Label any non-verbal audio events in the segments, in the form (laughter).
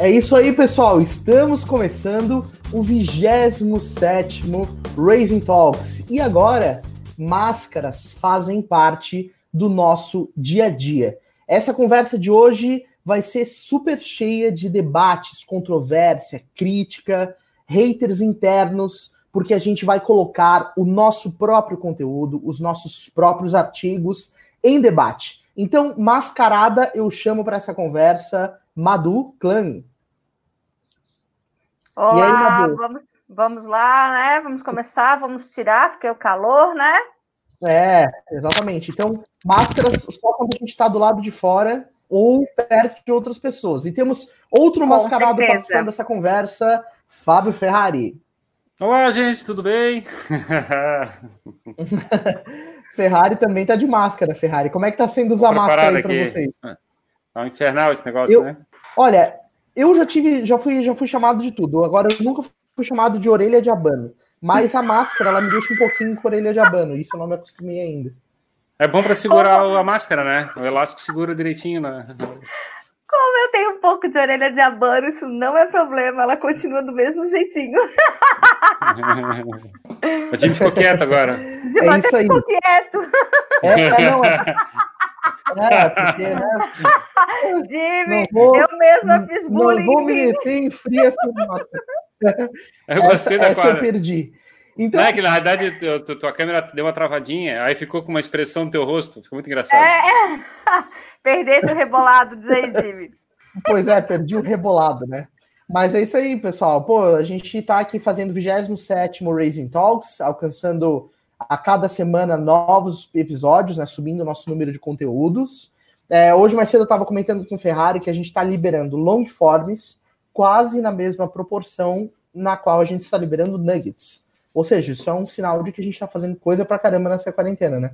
É isso aí, pessoal. Estamos começando o 27 Raising Talks. E agora, máscaras fazem parte do nosso dia a dia. Essa conversa de hoje vai ser super cheia de debates, controvérsia, crítica, haters internos, porque a gente vai colocar o nosso próprio conteúdo, os nossos próprios artigos em debate. Então, mascarada, eu chamo para essa conversa Madu Clan. Olá, aí? Vamos, vamos lá, né? Vamos começar, vamos tirar, porque é o calor, né? É, exatamente. Então, máscaras só quando a gente está do lado de fora ou perto de outras pessoas. E temos outro Com mascarado certeza. participando dessa conversa, Fábio Ferrari. Olá, gente, tudo bem? (laughs) (laughs) Ferrari também tá de máscara, Ferrari. Como é que tá sendo usar máscara aí para vocês? É um infernal esse negócio, eu, né? Olha, eu já tive, já fui, já fui chamado de tudo. Agora eu nunca fui chamado de orelha de abano. Mas a máscara, ela me deixa um pouquinho com orelha de abano. Isso eu não me acostumei ainda. É bom para segurar a máscara, né? O elástico segura direitinho, né? Como eu tenho um pouco de orelha de abano, isso não é problema, ela continua do mesmo jeitinho. (laughs) O time ficou quieto agora. De é isso aí. ficou quieto. É, é, não, é. (laughs) É, porque, né? (laughs) Jimmy, vou, eu mesma fiz bullying. Não vou me meter em fria sobre máscara. (laughs) Eu gostei essa, da essa eu perdi. Então... Não é que na verdade tua câmera deu uma travadinha, aí ficou com uma expressão no teu rosto, ficou muito engraçado. É, é. (laughs) Perdesse o rebolado, diz aí, Jimmy. Pois é, perdi o rebolado, né? Mas é isso aí, pessoal. Pô, a gente tá aqui fazendo o 27 Raising Talks, alcançando a cada semana novos episódios, né? Subindo o nosso número de conteúdos. É, hoje mais cedo eu estava comentando com o Ferrari que a gente está liberando long forms quase na mesma proporção na qual a gente está liberando nuggets. Ou seja, isso é um sinal de que a gente está fazendo coisa pra caramba nessa quarentena, né?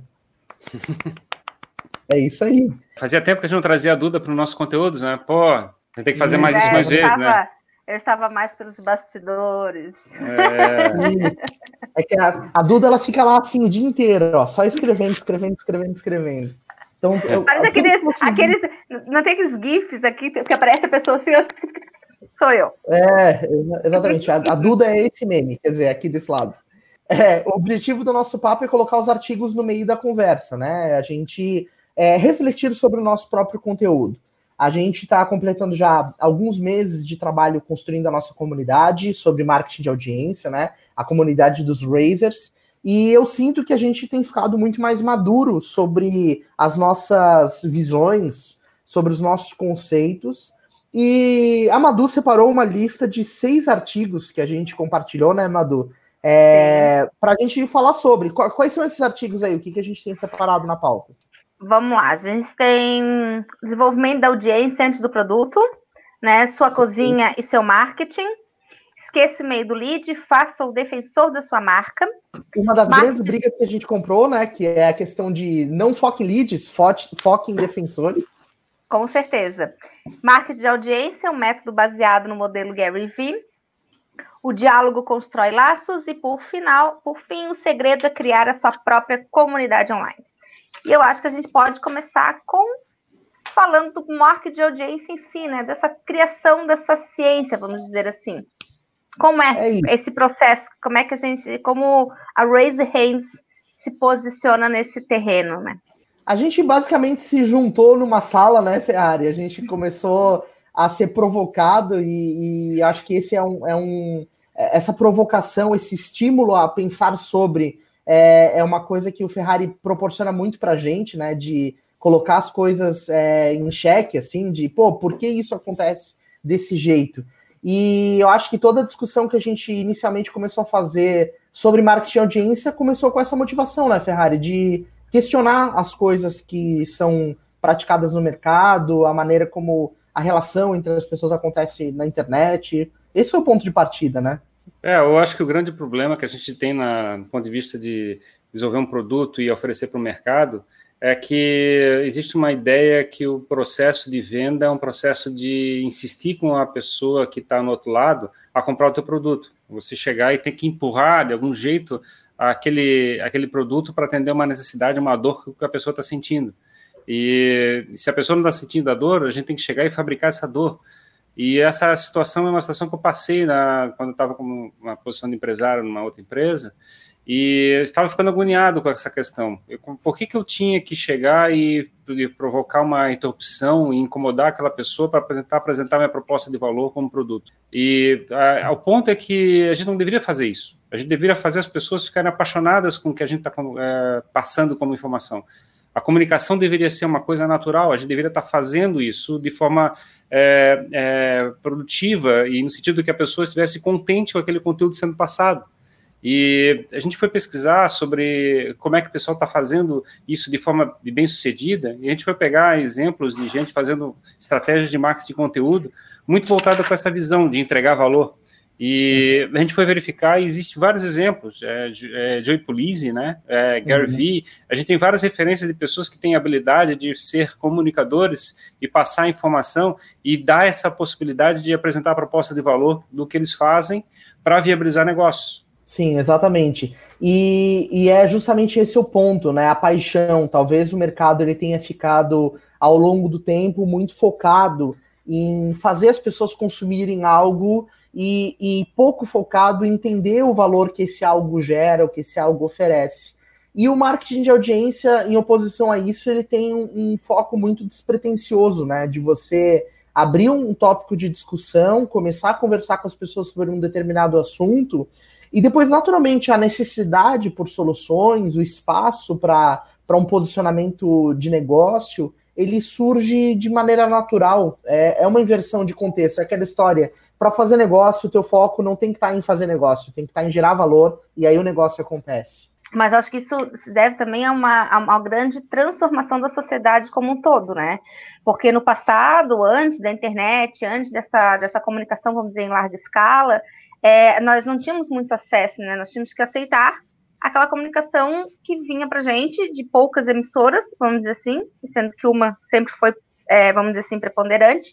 (laughs) é isso aí. Fazia tempo que a gente não trazia a Duda para os nossos conteúdos, né? Pô, a gente tem que fazer mais é, isso mais vezes, tava, né? Eu estava mais pelos bastidores. É, é que a, a, Duda ela fica lá assim o dia inteiro, ó, só escrevendo, escrevendo, escrevendo, escrevendo. Então, eu, Parece aqueles, aqueles. Não tem aqueles GIFs aqui que aparece a pessoa assim, (laughs) sou eu. É, exatamente. A, a, Duda é esse meme, quer dizer, aqui desse lado. É, o objetivo do nosso papo é colocar os artigos no meio da conversa, né? A gente é, refletir sobre o nosso próprio conteúdo. A gente está completando já alguns meses de trabalho construindo a nossa comunidade sobre marketing de audiência, né? A comunidade dos Razers. E eu sinto que a gente tem ficado muito mais maduro sobre as nossas visões, sobre os nossos conceitos. E a Madu separou uma lista de seis artigos que a gente compartilhou, né, Madu? É, para a gente falar sobre. Quais são esses artigos aí? O que, que a gente tem separado na pauta? Vamos lá, a gente tem desenvolvimento da audiência antes do produto, né? Sua cozinha e seu marketing. Esqueça o meio do lead, faça o defensor da sua marca. Uma das marketing... grandes brigas que a gente comprou, né? Que é a questão de não foque em leads, foque em defensores. Com certeza. Marketing de audiência, um método baseado no modelo Gary Vee. O diálogo constrói laços e, por final, por fim, o segredo é criar a sua própria comunidade online. E eu acho que a gente pode começar com falando do marketing de audiência em si, né? Dessa criação dessa ciência, vamos dizer assim. Como é, é esse processo? Como é que a gente, como a Raise Hands se posiciona nesse terreno, né? A gente basicamente se juntou numa sala, né, Ferrari? A gente começou a ser provocado e, e acho que esse é um, é um essa provocação, esse estímulo a pensar sobre é, é uma coisa que o Ferrari proporciona muito para a gente, né? De colocar as coisas é, em xeque, assim, de pô, por que isso acontece desse jeito? E eu acho que toda a discussão que a gente inicialmente começou a fazer sobre marketing e audiência começou com essa motivação, né, Ferrari? De questionar as coisas que são praticadas no mercado, a maneira como a relação entre as pessoas acontece na internet. Esse foi o ponto de partida, né? É, eu acho que o grande problema que a gente tem na, do ponto de vista de desenvolver um produto e oferecer para o mercado é que existe uma ideia que o processo de venda é um processo de insistir com a pessoa que está no outro lado a comprar o teu produto. Você chegar e tem que empurrar de algum jeito aquele, aquele produto para atender uma necessidade, uma dor que a pessoa está sentindo. E se a pessoa não está sentindo a dor, a gente tem que chegar e fabricar essa dor. E essa situação é uma situação que eu passei na, quando eu estava como uma posição de empresário numa outra empresa, e estava ficando agoniado com essa questão. Eu, por que, que eu tinha que chegar e, e provocar uma interrupção e incomodar aquela pessoa para tentar apresentar minha proposta de valor como produto? E a, o ponto é que a gente não deveria fazer isso. A gente deveria fazer as pessoas ficarem apaixonadas com o que a gente está é, passando como informação. A comunicação deveria ser uma coisa natural, a gente deveria estar fazendo isso de forma é, é, produtiva e no sentido que a pessoa estivesse contente com aquele conteúdo sendo passado. E a gente foi pesquisar sobre como é que o pessoal está fazendo isso de forma bem sucedida, e a gente foi pegar exemplos de gente fazendo estratégias de marketing de conteúdo muito voltada com essa visão de entregar valor. E a gente foi verificar, e existem vários exemplos, é, é, Joey Pulizzi, né, é, Gary uhum. Vee, a gente tem várias referências de pessoas que têm habilidade de ser comunicadores e passar informação e dar essa possibilidade de apresentar a proposta de valor do que eles fazem para viabilizar negócios. Sim, exatamente. E, e, é justamente esse o ponto, né? A paixão. Talvez o mercado ele tenha ficado ao longo do tempo muito focado em fazer as pessoas consumirem algo e, e pouco focado em entender o valor que esse algo gera, o que esse algo oferece. E o marketing de audiência, em oposição a isso, ele tem um, um foco muito despretensioso, né? De você abrir um tópico de discussão, começar a conversar com as pessoas sobre um determinado assunto e depois, naturalmente, a necessidade por soluções, o espaço para um posicionamento de negócio, ele surge de maneira natural. É, é uma inversão de contexto. É aquela história. Para fazer negócio, o teu foco não tem que estar tá em fazer negócio, tem que estar tá em gerar valor, e aí o negócio acontece. Mas acho que isso se deve também a uma, a uma grande transformação da sociedade como um todo, né? Porque no passado, antes da internet, antes dessa, dessa comunicação, vamos dizer, em larga escala, é, nós não tínhamos muito acesso, né? Nós tínhamos que aceitar aquela comunicação que vinha para gente de poucas emissoras, vamos dizer assim, sendo que uma sempre foi, é, vamos dizer assim, preponderante.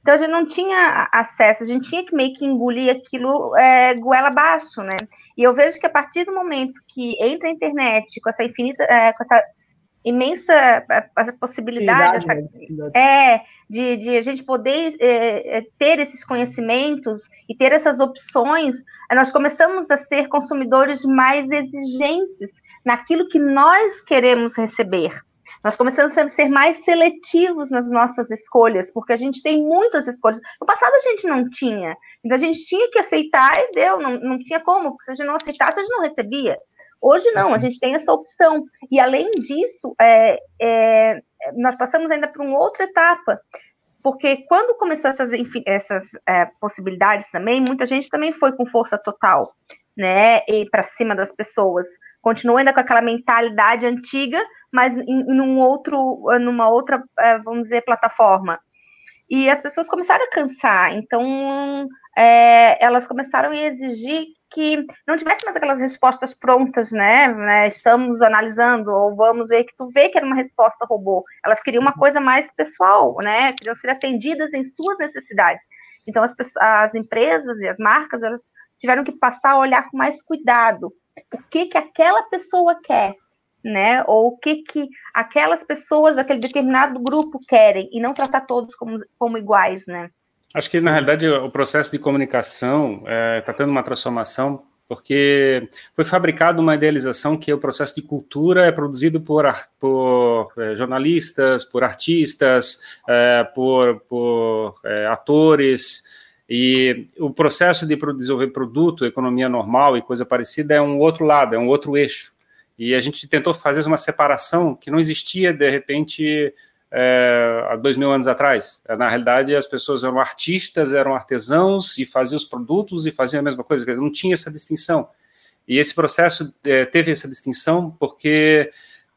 Então a gente não tinha acesso, a gente tinha que meio que engolir aquilo é, goela abaixo, né? E eu vejo que a partir do momento que entra a internet com essa infinita, é, com essa imensa possibilidade essa, né? (laughs) é de, de, a gente poder é, é, ter esses conhecimentos e ter essas opções, nós começamos a ser consumidores mais exigentes naquilo que nós queremos receber. Nós começamos a ser mais seletivos nas nossas escolhas, porque a gente tem muitas escolhas. No passado a gente não tinha. Então a gente tinha que aceitar e deu, não, não tinha como, porque se a gente não aceitasse, a gente não recebia. Hoje não, a uhum. gente tem essa opção. E além disso, é, é, nós passamos ainda para uma outra etapa, porque quando começou essas, essas é, possibilidades também, muita gente também foi com força total, né, e para cima das pessoas. Continua ainda com aquela mentalidade antiga, mas em, em um outro, numa outra, é, vamos dizer, plataforma. E as pessoas começaram a cansar, então é, elas começaram a exigir que não tivesse mais aquelas respostas prontas, né, né? Estamos analisando, ou vamos ver que tu vê que era uma resposta robô. Elas queriam uma coisa mais pessoal, né? Queriam ser atendidas em suas necessidades. Então, as, as empresas e as marcas, elas tiveram que passar a olhar com mais cuidado. O que que aquela pessoa quer, né? Ou o que que aquelas pessoas daquele determinado grupo querem, e não tratar todos como, como iguais, né? Acho que, Sim. na realidade, o processo de comunicação está é, tá tendo uma transformação, porque foi fabricada uma idealização que o processo de cultura é produzido por, por é, jornalistas, por artistas, é, por, por é, atores, e o processo de desenvolver produto, economia normal e coisa parecida é um outro lado, é um outro eixo. E a gente tentou fazer uma separação que não existia, de repente, é, há dois mil anos atrás. Na realidade, as pessoas eram artistas, eram artesãos e faziam os produtos e faziam a mesma coisa, não tinha essa distinção. E esse processo é, teve essa distinção porque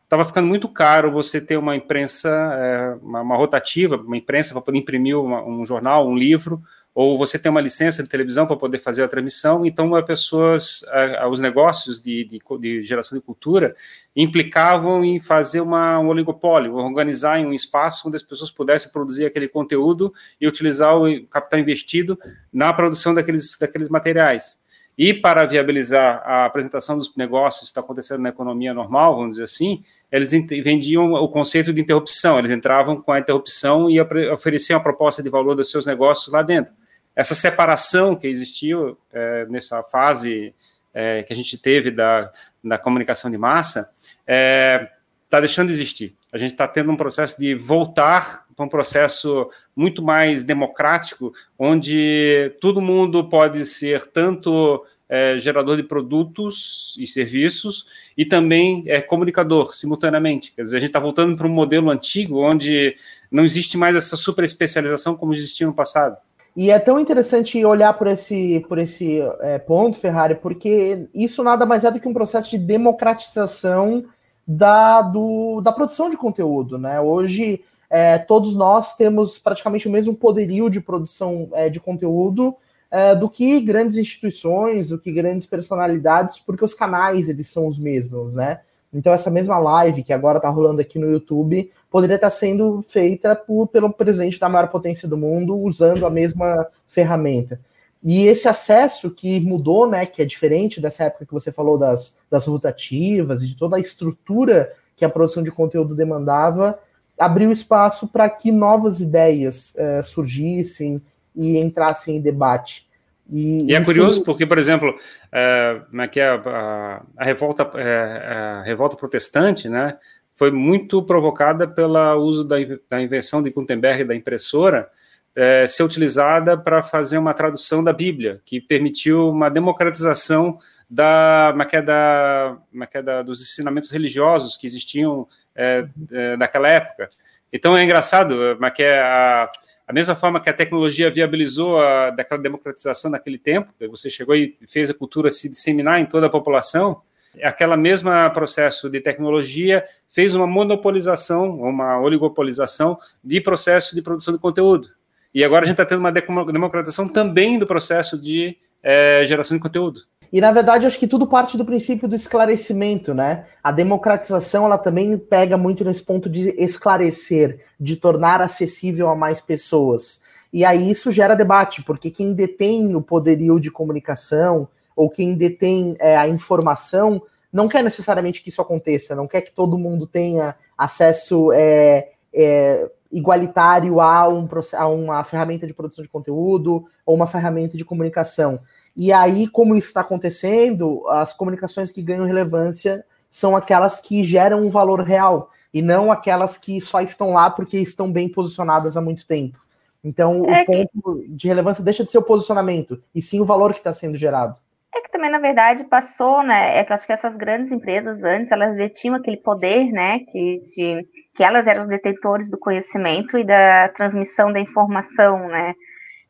estava ficando muito caro você ter uma imprensa, é, uma, uma, rotativa, uma imprensa para poder imprimir uma, um jornal, um livro, ou você tem uma licença de televisão para poder fazer a transmissão, então as pessoas, os negócios de, de, de, geração de cultura implicavam em fazer uma, um oligopólio, organizar em um espaço onde as pessoas pudessem produzir aquele conteúdo e utilizar o capital investido na produção daqueles, daqueles materiais. e para viabilizar a apresentação dos negócios que está acontecendo na economia normal, vamos dizer assim, eles vendiam o conceito de interrupção, eles entravam com a interrupção e ofereciam a proposta de valor dos seus negócios lá dentro. Essa separação que existiu é, nessa fase é, que a gente teve da, da comunicação de massa está é, deixando de existir. A gente está tendo um processo de voltar para um processo muito mais democrático, onde todo mundo pode ser tanto é, gerador de produtos e serviços e também é, comunicador simultaneamente. Quer dizer, a gente está voltando para um modelo antigo onde não existe mais essa super especialização como existia no passado. E é tão interessante olhar por esse, por esse é, ponto, Ferrari, porque isso nada mais é do que um processo de democratização da, do, da produção de conteúdo. Né? Hoje, é, todos nós temos praticamente o mesmo poderio de produção é, de conteúdo é, do que grandes instituições, do que grandes personalidades, porque os canais eles são os mesmos, né? Então, essa mesma live que agora está rolando aqui no YouTube poderia estar tá sendo feita por, pelo presidente da maior potência do mundo usando a mesma ferramenta. E esse acesso que mudou, né, que é diferente dessa época que você falou das, das rotativas e de toda a estrutura que a produção de conteúdo demandava, abriu espaço para que novas ideias uh, surgissem e entrassem em debate. E, e é curioso porque, por exemplo, é, é que é a, a, revolta, é, a revolta protestante, né, foi muito provocada pelo uso da, da invenção de Gutenberg da impressora é, ser utilizada para fazer uma tradução da Bíblia, que permitiu uma democratização da, da, da dos ensinamentos religiosos que existiam é, é, naquela época. Então é engraçado, mas que a a mesma forma que a tecnologia viabilizou a, daquela democratização naquele tempo, você chegou e fez a cultura se disseminar em toda a população, aquela mesma processo de tecnologia fez uma monopolização, uma oligopolização de processo de produção de conteúdo. E agora a gente está tendo uma democratização também do processo de é, geração de conteúdo. E na verdade, acho que tudo parte do princípio do esclarecimento, né? A democratização ela também pega muito nesse ponto de esclarecer, de tornar acessível a mais pessoas. E aí isso gera debate, porque quem detém o poderio de comunicação ou quem detém é, a informação não quer necessariamente que isso aconteça, não quer que todo mundo tenha acesso é, é, igualitário a, um, a uma ferramenta de produção de conteúdo ou uma ferramenta de comunicação. E aí, como isso está acontecendo, as comunicações que ganham relevância são aquelas que geram um valor real e não aquelas que só estão lá porque estão bem posicionadas há muito tempo. Então, é o ponto de relevância deixa de ser o posicionamento, e sim o valor que está sendo gerado. É que também, na verdade, passou, né? É que acho que essas grandes empresas antes, elas detinham aquele poder, né? Que, de, que elas eram os detentores do conhecimento e da transmissão da informação, né?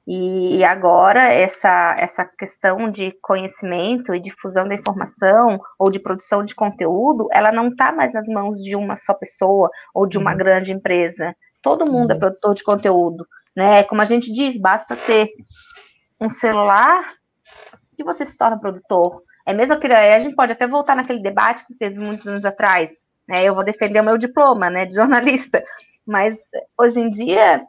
E agora essa, essa questão de conhecimento e difusão da informação ou de produção de conteúdo, ela não está mais nas mãos de uma só pessoa ou de uma uhum. grande empresa. Todo mundo é uhum. produtor de conteúdo, né? Como a gente diz, basta ter um celular que você se torna produtor. É mesmo que a gente pode até voltar naquele debate que teve muitos anos atrás, né? Eu vou defender o meu diploma, né, de (laughs) jornalista. Mas hoje em dia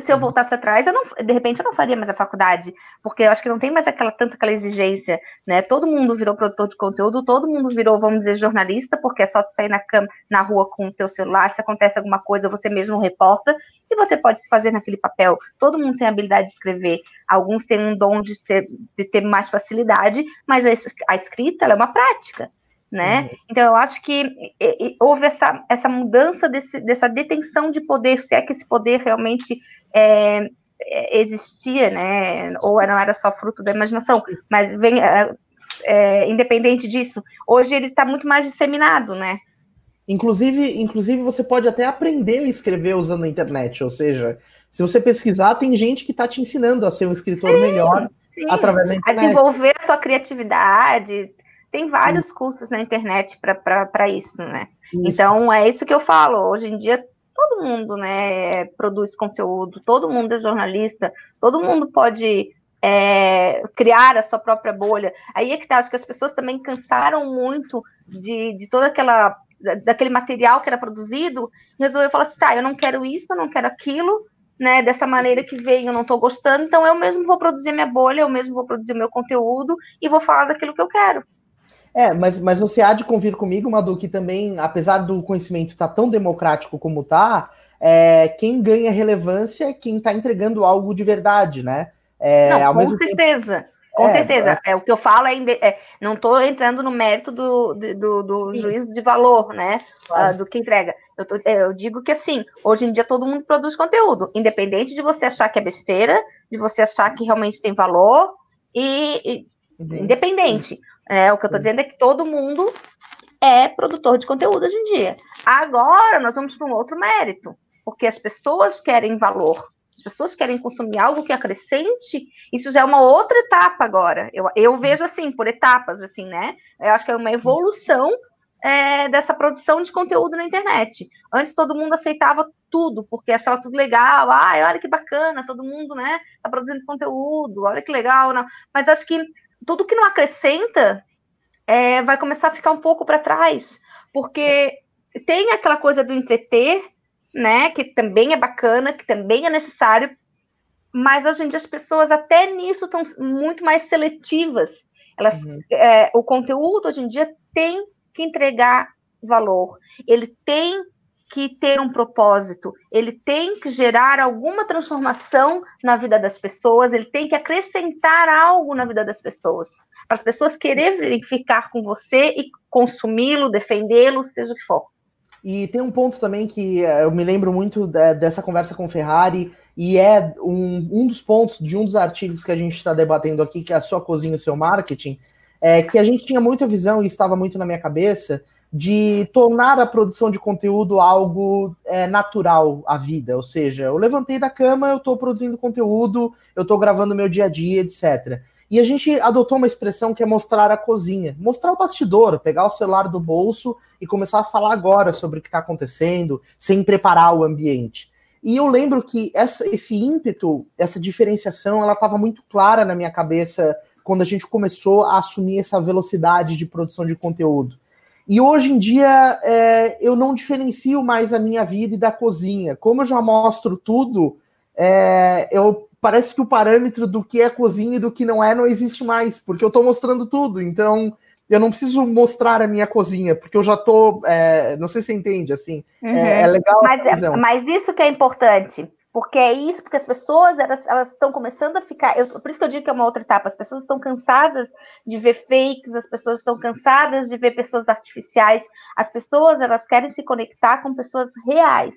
se eu uhum. voltasse atrás, eu não, de repente eu não faria mais a faculdade, porque eu acho que não tem mais aquela tanta aquela exigência, né? Todo mundo virou produtor de conteúdo, todo mundo virou, vamos dizer, jornalista, porque é só tu sair na cama, na rua com o teu celular, se acontece alguma coisa, você mesmo reporta, e você pode se fazer naquele papel. Todo mundo tem a habilidade de escrever. Alguns têm um dom de, ser, de ter mais facilidade, mas a, a escrita é uma prática né? Uhum. Então eu acho que houve essa, essa mudança desse, dessa detenção de poder, se é que esse poder realmente é, é existia, né? Ou não era só fruto da imaginação, mas vem é, é independente disso, hoje ele está muito mais disseminado, né? Inclusive, inclusive, você pode até aprender a escrever usando a internet, ou seja, se você pesquisar, tem gente que está te ensinando a ser um escritor sim, melhor sim. através da internet. A desenvolver a tua criatividade, tem vários Sim. cursos na internet para isso, né? Isso. Então, é isso que eu falo. Hoje em dia, todo mundo né, produz conteúdo, todo mundo é jornalista, todo mundo pode é, criar a sua própria bolha. Aí é que tá, acho que as pessoas também cansaram muito de, de toda aquela daquele material que era produzido, resolveu falar assim, tá, eu não quero isso, eu não quero aquilo, né, dessa maneira que vem, eu não estou gostando, então eu mesmo vou produzir minha bolha, eu mesmo vou produzir o meu conteúdo e vou falar daquilo que eu quero. É, mas, mas você há de convir comigo, Madu, que também, apesar do conhecimento estar tá tão democrático como está, é, quem ganha relevância é quem está entregando algo de verdade, né? É, não, com certeza. Tempo... Com é, certeza. É. é, o que eu falo é, é não estou entrando no mérito do, do, do juízo de valor, né? Claro. Uh, do que entrega. Eu, tô, é, eu, digo que assim, hoje em dia todo mundo produz conteúdo, independente de você achar que é besteira, de você achar que realmente tem valor, e, e uhum. independente. É, o que eu estou dizendo é que todo mundo é produtor de conteúdo hoje em dia. Agora nós vamos para um outro mérito, porque as pessoas querem valor as pessoas querem consumir algo que acrescente, isso já é uma outra etapa agora. Eu, eu vejo assim, por etapas, assim, né? Eu acho que é uma evolução é, dessa produção de conteúdo na internet. Antes todo mundo aceitava tudo, porque achava tudo legal. Ai, olha que bacana, todo mundo, né, tá produzindo conteúdo, olha que legal. Não. Mas acho que tudo que não acrescenta é, vai começar a ficar um pouco para trás, porque tem aquela coisa do entreter, né? Que também é bacana, que também é necessário, mas hoje em dia as pessoas até nisso estão muito mais seletivas. Elas, uhum. é, o conteúdo hoje em dia tem que entregar valor, ele tem que ter um propósito, ele tem que gerar alguma transformação na vida das pessoas, ele tem que acrescentar algo na vida das pessoas, para as pessoas quererem ficar com você e consumi-lo, defendê-lo, seja o que for. E tem um ponto também que eh, eu me lembro muito dessa conversa com Ferrari, e é um, um dos pontos de um dos artigos que a gente está debatendo aqui, que é a sua cozinha, o seu marketing, é que a gente tinha muita visão e estava muito na minha cabeça de tornar a produção de conteúdo algo é, natural à vida. Ou seja, eu levantei da cama, eu estou produzindo conteúdo, eu estou gravando meu dia a dia, etc. E a gente adotou uma expressão que é mostrar a cozinha, mostrar o bastidor, pegar o celular do bolso e começar a falar agora sobre o que está acontecendo, sem preparar o ambiente. E eu lembro que essa, esse ímpeto, essa diferenciação, ela estava muito clara na minha cabeça quando a gente começou a assumir essa velocidade de produção de conteúdo. E hoje em dia é, eu não diferencio mais a minha vida e da cozinha. Como eu já mostro tudo, é, eu parece que o parâmetro do que é cozinha e do que não é não existe mais, porque eu estou mostrando tudo. Então, eu não preciso mostrar a minha cozinha, porque eu já estou. É, não sei se você entende, assim. Uhum. É, é, legal. Mas, mas, isso que é importante. Porque é isso, porque as pessoas elas, elas estão começando a ficar. Eu, por isso que eu digo que é uma outra etapa. As pessoas estão cansadas de ver fakes, as pessoas estão cansadas de ver pessoas artificiais. As pessoas elas querem se conectar com pessoas reais.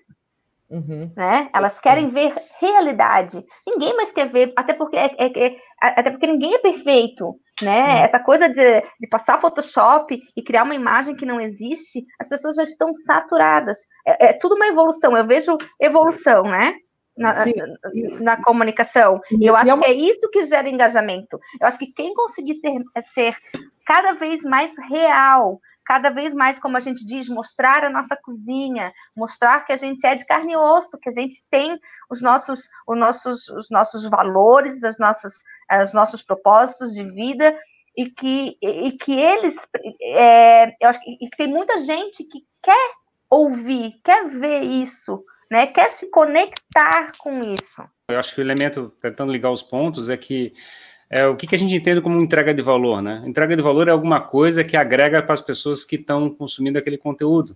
Uhum. Né? Elas querem ver realidade. Ninguém mais quer ver, até porque, é, é, é até porque ninguém é perfeito. Né? Uhum. Essa coisa de, de passar Photoshop e criar uma imagem que não existe, as pessoas já estão saturadas. É, é tudo uma evolução. Eu vejo evolução, né? Na, na, comunicação. E eu acho é uma... que é isso que gera engajamento. Eu acho que quem conseguir ser, ser cada vez mais real, cada vez mais, como a gente diz, mostrar a nossa cozinha, mostrar que a gente é de carne e osso, que a gente tem os nossos, os nossos, os nossos valores, as nossas, os nossos propósitos de vida e que, e que eles, é, eu acho que, e tem muita gente que quer ouvir, quer ver isso, né? Quer se conectar com isso. Eu acho que o elemento, tentando ligar os pontos, é que é, o que, que a gente entende como entrega de valor, né? Entrega de valor é alguma coisa que agrega para as pessoas que estão consumindo aquele conteúdo.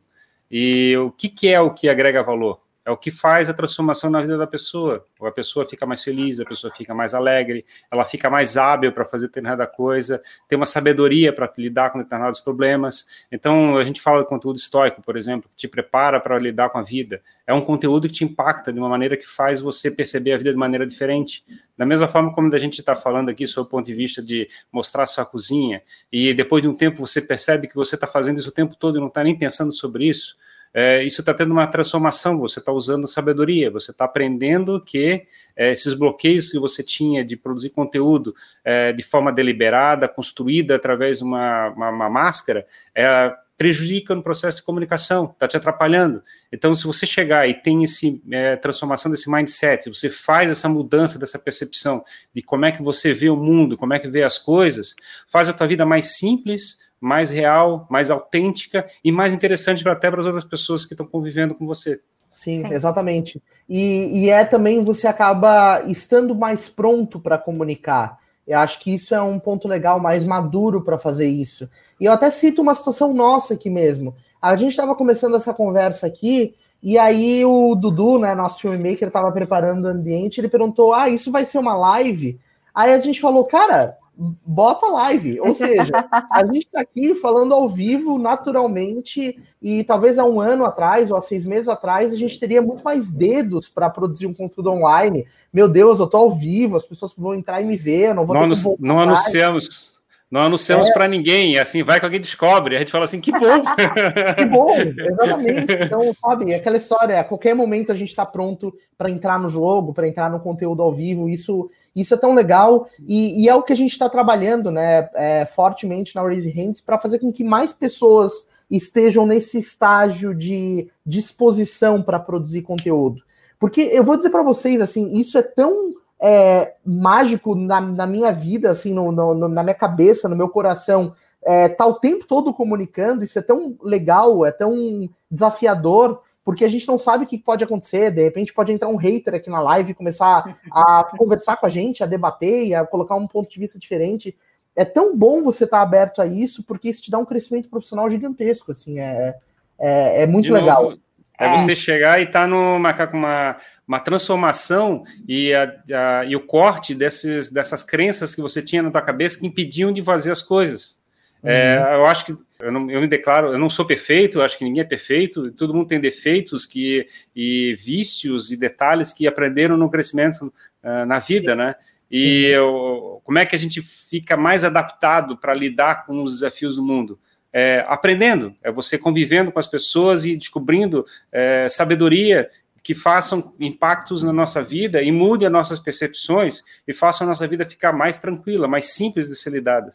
E o que, que é o que agrega valor? É o que faz a transformação na vida da pessoa. A pessoa fica mais feliz, a pessoa fica mais alegre, ela fica mais hábil para fazer determinada coisa, tem uma sabedoria para lidar com determinados problemas. Então, a gente fala de conteúdo estoico, por exemplo, que te prepara para lidar com a vida. É um conteúdo que te impacta de uma maneira que faz você perceber a vida de maneira diferente. Da mesma forma como a gente está falando aqui sobre o ponto de vista de mostrar sua cozinha, e depois de um tempo você percebe que você está fazendo isso o tempo todo e não está nem pensando sobre isso é, isso está tendo uma transformação, você está usando sabedoria, você está aprendendo que é, esses bloqueios que você tinha de produzir conteúdo é, de forma deliberada, construída através de uma, uma, uma máscara, é, prejudica no processo de comunicação, está te atrapalhando. Então, se você chegar e tem esse é, transformação desse mindset, você faz essa mudança dessa percepção de como é que você vê o mundo, como é que vê as coisas, faz a tua vida mais simples, mais real, mais autêntica e mais interessante até para as outras pessoas que estão convivendo com você. Sim, Sim. exatamente. E, e é também você acaba estando mais pronto para comunicar. Eu acho que isso é um ponto legal, mais maduro para fazer isso. E eu até cito uma situação nossa aqui mesmo. A gente estava começando essa conversa aqui, e aí o Dudu, né, nosso filmmaker, estava preparando o ambiente, ele perguntou: Ah, isso vai ser uma live? Aí a gente falou, cara, bota live. Ou (laughs) seja, a gente está aqui falando ao vivo, naturalmente, e talvez há um ano atrás ou há seis meses atrás a gente teria muito mais dedos para produzir um conteúdo online. Meu Deus, eu estou ao vivo, as pessoas vão entrar e me ver, não vou não, ter que Não anunciamos. Não anunciamos é. para ninguém, assim vai que alguém descobre. A gente fala assim, que bom! (laughs) que bom, exatamente. (laughs) Então, sabe, aquela história, a qualquer momento a gente está pronto para entrar no jogo, para entrar no conteúdo ao vivo. Isso, isso é tão legal e, e é o que a gente está trabalhando, né, é, fortemente na Raise Hands para fazer com que mais pessoas estejam nesse estágio de disposição para produzir conteúdo. Porque eu vou dizer para vocês, assim, isso é tão é, mágico na, na, minha vida, assim, no, no, na minha cabeça, no meu coração, é, tá o tempo todo comunicando, isso é tão legal, é tão desafiador, porque a gente não sabe o que pode acontecer, de repente pode entrar um hater aqui na live e começar a (laughs) conversar com a gente, a debater e a colocar um ponto de vista diferente. É tão bom você estar tá aberto a isso, porque isso te dá um crescimento profissional gigantesco, assim, é, é, é muito de legal. Novo, é, você chegar e estar tá numa uma, uma transformação e, a, a, e o corte desses, dessas crenças que você tinha na tua cabeça que impediam de fazer as coisas. É, uhum. É, eu acho que eu, não, eu me declaro, eu não sou perfeito, eu acho que ninguém é perfeito, todo mundo tem defeitos que, e vícios e detalhes que aprenderam no crescimento uh, na vida, né? E uhum. eu, como é que a gente fica mais adaptado para lidar com os desafios do mundo? É, aprendendo, é você convivendo com as pessoas e descobrindo é, sabedoria que façam impactos na nossa vida e mude as nossas percepções e façam a nossa vida ficar mais tranquila, mais simples de ser lidada.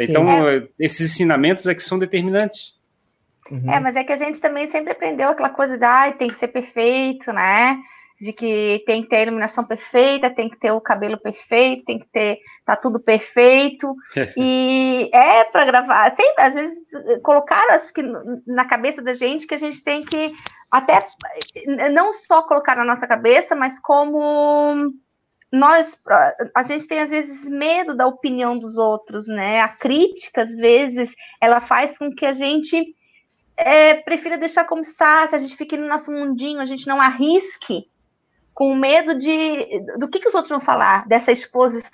Então, é. esses ensinamentos é que são determinantes. Uhum. É, mas é que a gente também sempre aprendeu aquela coisa de, ah, tem que ser perfeito, né? De que tem que ter a iluminação perfeita, tem que ter o cabelo perfeito, tem que ter tá tudo perfeito. (laughs) e é para gravar, sempre às vezes colocaram acho que na cabeça da gente que a gente tem que até não só colocar na nossa cabeça, mas como nós a gente tem às vezes medo da opinião dos outros, né? A crítica às vezes ela faz com que a gente é, prefira deixar como está, que a gente fique no nosso mundinho, a gente não arrisque com medo de do que, que os outros vão falar dessa exposição.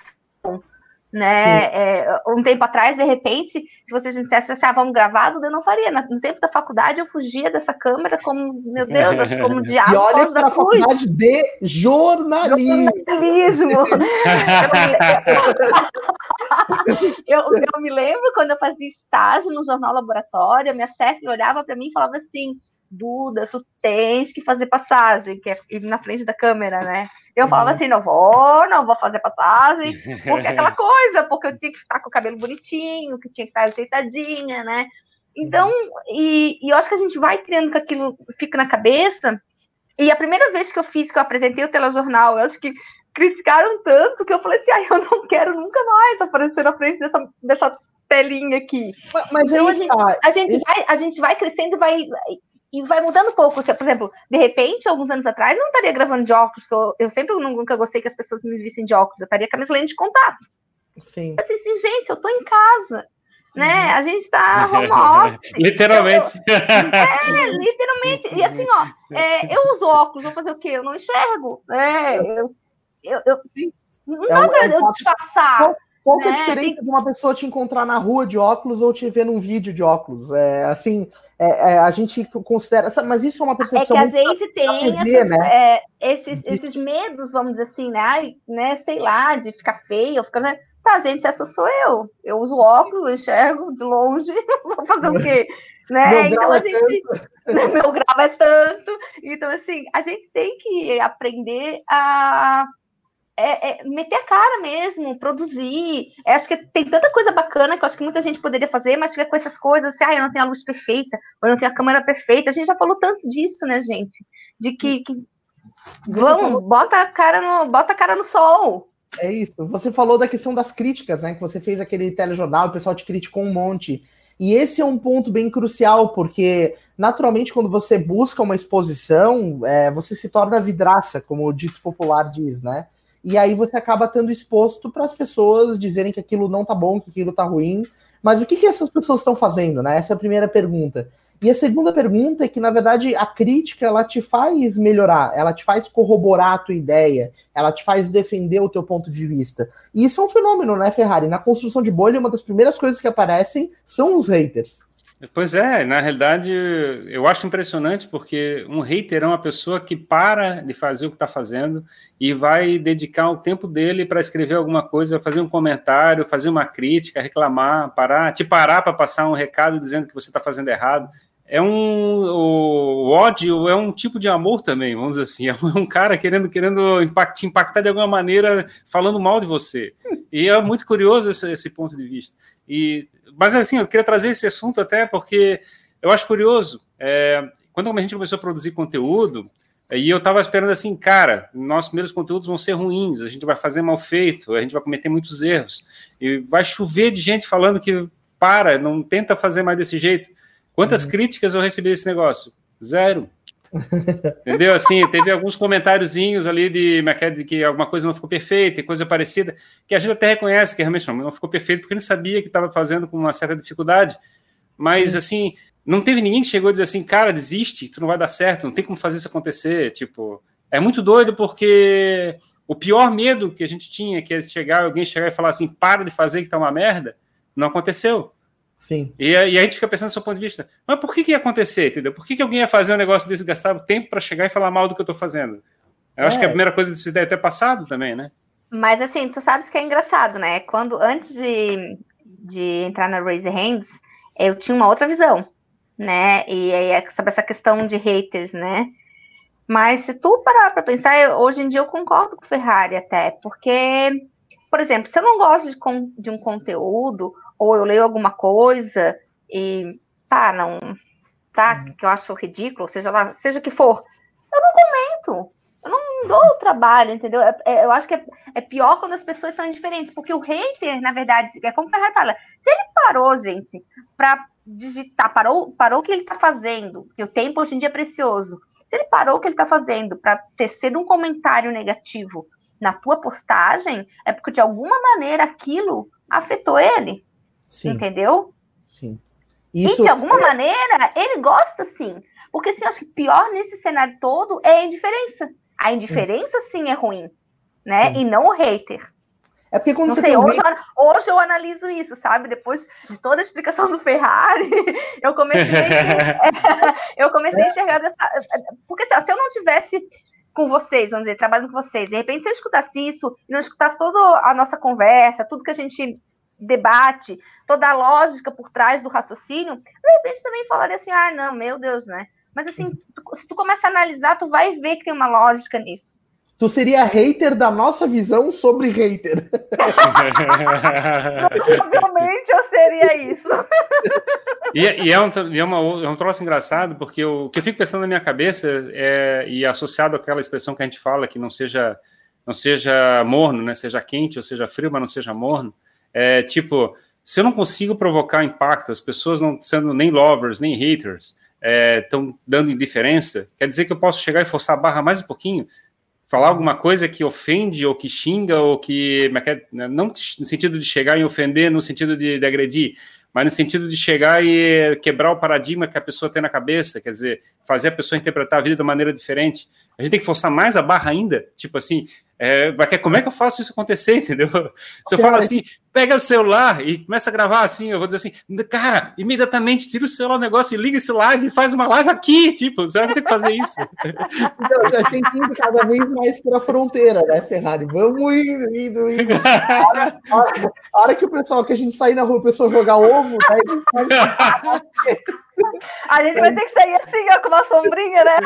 Né? É, um tempo atrás, de repente, se vocês me dissessem assim, ah, vamos gravar, eu não faria. No tempo da faculdade, eu fugia dessa câmera como, meu Deus, acho como (laughs) diabo. E olha para a faculdade de jornalismo. jornalismo. (laughs) eu, eu me lembro quando eu fazia estágio no jornal laboratório, minha chefe olhava para mim e falava assim: Duda, tu tens que fazer passagem, que é ir na frente da câmera, né? Eu falava uhum. assim, não vou, não vou fazer passagem, porque é (laughs) aquela coisa, porque eu tinha que estar com o cabelo bonitinho, que tinha que estar ajeitadinha, né? Então, uhum. e, e eu acho que a gente vai criando que aquilo fica na cabeça. E a primeira vez que eu fiz, que eu apresentei o telejornal, eu acho que criticaram tanto que eu falei assim, ah, eu não quero nunca mais aparecer na frente dessa, dessa telinha aqui. Mas, mas então, a, gente, tá. a, gente vai, a gente vai crescendo, vai e vai mudando um pouco. Se, por exemplo, de repente, alguns anos atrás, eu não estaria gravando de óculos, que eu, eu sempre nunca gostei que as pessoas me vissem de óculos, eu estaria com a minha lente de contato. Sim. Eu disse assim, gente, eu tô em casa. Né? Uhum. A gente tá home (laughs) office. literalmente. Então, é, literalmente. E assim, ó, é, eu uso óculos, vou fazer o quê? Eu não enxergo. É, eu, eu, eu, não dá é, pra é eu disfarçar. Qual que é a né, diferença tem... de uma pessoa te encontrar na rua de óculos ou te ver num vídeo de óculos? É, assim, é, é, a gente considera. Mas isso é uma percepção. É que a gente tem TV, né? É, esses, esses medos, vamos dizer assim, né? né? Sei lá, de ficar feio, ficar. Né? Tá, gente, essa sou eu. Eu uso óculos, enxergo de longe, (laughs) vou fazer o quê? (laughs) né? Então a é gente. (laughs) meu grau é tanto. Então, assim, a gente tem que aprender a é, é, meter a cara mesmo, produzir. Eu acho que tem tanta coisa bacana que eu acho que muita gente poderia fazer, mas fica com essas coisas assim, ah, eu não tenho a luz perfeita, ou eu não tenho a câmera perfeita. A gente já falou tanto disso, né, gente? De que, que... vamos, falou... bota a cara no, bota a cara no sol. É isso. Você falou da questão das críticas, né? Que você fez aquele telejornal, o pessoal te criticou um monte. E esse é um ponto bem crucial, porque naturalmente, quando você busca uma exposição, é, você se torna vidraça, como o dito popular diz, né? E aí você acaba estando exposto para as pessoas dizerem que aquilo não tá bom, que aquilo tá ruim. Mas o que, que essas pessoas estão fazendo, né? Essa é a primeira pergunta. E a segunda pergunta é que, na verdade, a crítica ela te faz melhorar, ela te faz corroborar a tua ideia, ela te faz defender o teu ponto de vista. E isso é um fenômeno, né, Ferrari? Na construção de bolha, uma das primeiras coisas que aparecem são os haters. Pois é, na realidade, eu acho impressionante porque um hater é uma pessoa que para de fazer o que está fazendo e vai dedicar o tempo dele para escrever alguma coisa, fazer um comentário, fazer uma crítica, reclamar, parar, te parar para passar um recado dizendo que você está fazendo errado é um o, ódio é um tipo de amor também, vamos dizer assim, (laughs) é um cara querendo querendo impact, te impactar de alguma maneira, falando mal de você. E é muito curioso esse, esse, ponto de vista. E mas assim, eu queria trazer esse assunto até porque eu acho curioso. É, quando a gente começou a produzir conteúdo, e eu estava esperando assim, cara, nossos primeiros conteúdos vão ser ruins, a gente vai fazer mal feito, a gente vai cometer muitos erros, e vai chover de gente falando que para, não tenta fazer mais desse jeito. Quantas uhum. críticas eu recebi desse negócio? Zero. Entendeu? Assim, teve alguns comentáriozinhos ali de, de que alguma coisa não ficou perfeita e coisa parecida, que a gente até reconhece que realmente não, não ficou perfeito, porque ele sabia que estava fazendo com uma certa dificuldade. Mas, Sim. assim, não teve ninguém que chegou a dizer assim, cara, desiste, tu não vai dar certo, não tem como fazer isso acontecer. Tipo, é muito doido porque o pior medo que a gente tinha, que é chegar, alguém chegar e falar assim, para de fazer que tá uma merda, não aconteceu. Sim. E, e, a gente fica pensando do seu ponto de vista, mas por que, que ia acontecer, entendeu? Por que, que alguém ia fazer um negócio desse, gastar tempo para chegar e falar mal do que eu estou fazendo? Eu é. acho que a primeira coisa disso deve ter passado também, né? Mas assim, tu sabes que é engraçado, né? Quando, antes de, de entrar na Raise Hands, eu tinha uma outra visão, né? E aí é sobre essa questão de haters, né? Mas se tu parar para pensar, hoje em dia eu concordo com o Ferrari até, porque, por exemplo, se eu não gosto de, de um conteúdo, ou eu leio alguma coisa e tá, não tá, uhum. que eu acho ridículo, seja lá, seja o que for, eu não comento. Eu não dou o trabalho, entendeu? É, é, eu acho que é, é, pior quando as pessoas são indiferentes, porque o hater, na verdade, é como o Ferrari fala, se ele parou, gente, para digitar, parou, parou o que ele está fazendo, que o tempo hoje em dia é precioso, se ele parou o que ele está fazendo para tecer um comentário negativo na tua postagem, é porque de alguma maneira aquilo afetou ele. Sim. Entendeu? Sim. Isso... E de alguma é... maneira, ele gosta sim. Porque assim, eu acho que pior nesse cenário todo é a indiferença. A indiferença sim, sim é ruim, né? Sim. E não o hater. É porque quando não você sei, hoje, eu, hoje eu analiso isso, sabe? Depois de toda a explicação do Ferrari, (laughs) eu comecei, (laughs) eu comecei a enxergar dessa. Porque assim, se eu não tivesse com vocês, vamos dizer, trabalhando com vocês, de repente, se eu escutasse isso e não escutasse toda a nossa conversa, tudo que a gente debate, toda a lógica por trás do raciocínio, de repente também falaria assim, ah, não, meu Deus, né? Mas assim, tu, se tu começa a analisar, tu vai ver que tem uma lógica nisso. Tu seria hater da nossa visão sobre hater. (laughs) Provavelmente eu seria isso. (laughs) e, e, é, um, é, uma, é um troço engraçado, porque o que eu fico pensando na minha cabeça, é, e associado àquela expressão que a gente fala, que não seja, não seja morno, né? seja quente ou seja frio, mas não seja morno, é, tipo, se eu não consigo provocar impacto, as pessoas não sendo nem lovers, nem haters, estão é, dando indiferença, quer dizer que eu posso chegar e forçar a barra mais um pouquinho, falar alguma coisa que ofende ou que xinga ou que né, não no sentido de chegar e ofender, no sentido de, de, agredir, mas no sentido de chegar e quebrar o paradigma que a pessoa tem na cabeça, quer dizer, fazer a pessoa interpretar a vida de uma maneira diferente. A gente tem que forçar mais a barra ainda, tipo assim, é, como é que eu faço isso acontecer, (laughs) entendeu? Se eu falo assim, pega o celular e começa a gravar assim, eu vou dizer assim, cara, imediatamente tira o celular do negócio e liga esse live e faz uma live aqui, tipo, você vai ter que fazer isso. (laughs) Então, já tem que ir cada vez mais para a fronteira, né, Ferrari? Vamos indo, indo, indo. A (laughs) hora, a, hora, a hora, que o pessoal, que a gente sair na rua, o pessoal jogar ovo, né, a gente faz... A gente vai ter que sair assim, ó, com uma sombrinha, né?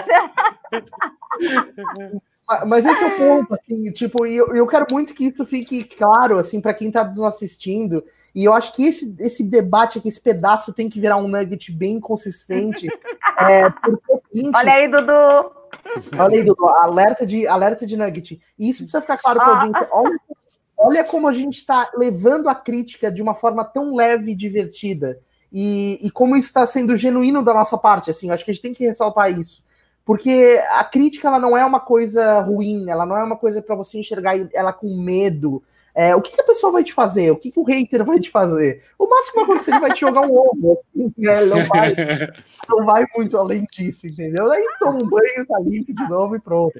Mas esse é o ponto, assim, tipo, e eu, eu quero muito que isso fique claro, assim, para quem está nos assistindo. E eu acho que esse, esse debate aqui, esse pedaço tem que virar um nugget bem consistente. (laughs) é, porque seguinte, Olha aí, Dudu! Olha aí, Dudu, alerta de, alerta de nugget. E isso precisa ficar claro para a gente. Olha, olha como a gente está levando a crítica de uma forma tão leve e divertida. e, e como isso está sendo genuíno da nossa parte, assim, acho que a gente tem que ressaltar isso. Porque a crítica ela não é uma coisa ruim, ela não é uma coisa para você enxergar ela com medo. É, o que, que, a pessoa vai te fazer? O que, que, o hater vai te fazer? O máximo que vai acontecer, ele vai te jogar um ovo. Assim, né? não, vai, (laughs) não vai muito além disso, entendeu? Aí toma um banho, tá limpo de novo e pronto.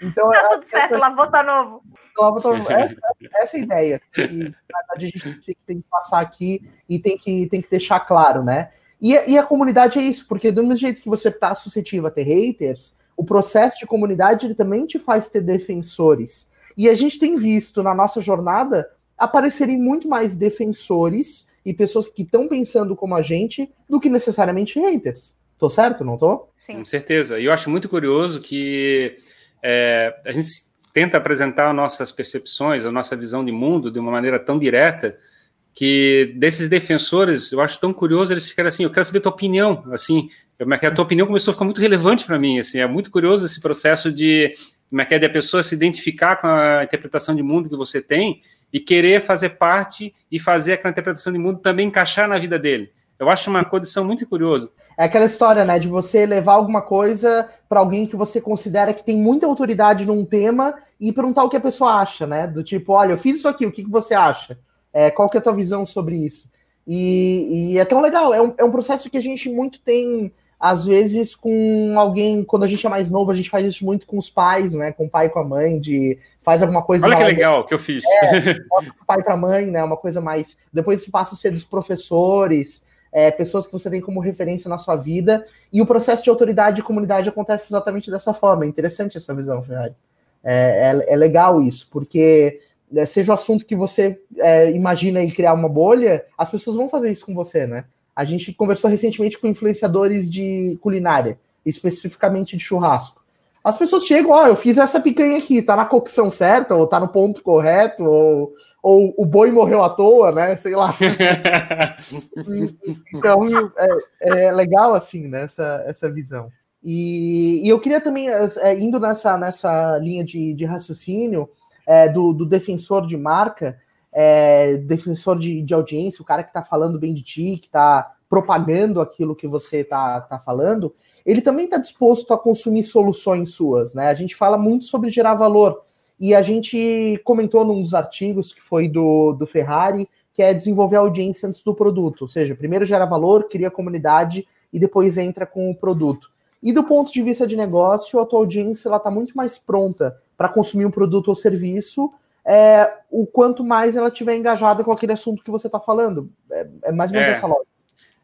Então, tá tudo é, certo, lavou tá novo. Lavou tá novo. (laughs) Essa, essa é a ideia. Assim, que, na verdade, a gente tem que, tem que, passar aqui e tem que, tem que deixar claro, né? E, e a comunidade é isso, porque do mesmo jeito que você tá suscetível a ter haters, o processo de comunidade ele também te faz ter defensores. E a gente tem visto na nossa jornada aparecerem muito mais defensores e pessoas que estão pensando como a gente do que necessariamente haters. Tô certo, não tô? Sim. Com certeza. E eu acho muito curioso que é, a gente tenta apresentar nossas percepções, a nossa visão de mundo de uma maneira tão direta que desses defensores, eu acho tão curioso eles ficarem assim, eu quero saber a tua opinião, assim, é a tua opinião começou a ficar muito relevante para mim, assim, é muito curioso esse processo de como é que é de a pessoa se identificar com a interpretação de mundo que você tem e querer fazer parte e fazer aquela interpretação de mundo também encaixar na vida dele. Eu acho uma condição muito curiosa. É aquela história, né, de você levar alguma coisa para alguém que você considera que tem muita autoridade num tema e perguntar o que a pessoa acha, né? Do tipo, olha, eu fiz isso aqui, o que, que você acha? É, qual que é a tua visão sobre isso? E, e é tão legal, é um, é um processo que a gente muito tem às vezes com alguém, quando a gente é mais novo, a gente faz isso muito com os pais, né? Com o pai e com a mãe, de faz alguma coisa. Olha que legal que eu fiz. É, (laughs) pai para a mãe, né? Uma coisa mais. Depois isso passa a ser dos professores, é, pessoas que você tem como referência na sua vida. E o processo de autoridade e comunidade acontece exatamente dessa forma. É interessante essa visão, Ferrari. É, é, é legal isso, porque seja o assunto que você é, imagina em criar uma bolha, as pessoas vão fazer isso com você, né? A gente conversou recentemente com influenciadores de culinária, especificamente de churrasco. As pessoas chegam, ó, oh, eu fiz essa picanha aqui, tá na cocção certa, ou tá no ponto correto, ou, ou o boi morreu à toa, né? Sei lá. (laughs) então, é, é, legal, assim, né, essa, essa visão. E, e eu queria também, é, indo nessa, nessa linha de, de raciocínio, é, do, do defensor de marca, é, defensor de, de audiência, o cara que está falando bem de ti, que está propagando aquilo que você está tá falando, ele também está disposto a consumir soluções suas, né? A gente fala muito sobre gerar valor. E a gente comentou num dos artigos que foi do, do Ferrari, que é desenvolver a audiência antes do produto. Ou seja, primeiro gera valor, cria comunidade e depois entra com o produto. E do ponto de vista de negócio, a tua audiência está muito mais pronta para consumir um produto ou serviço é, o quanto mais ela tiver engajada com aquele assunto que você está falando. É, é, mais ou menos é, essa lógica.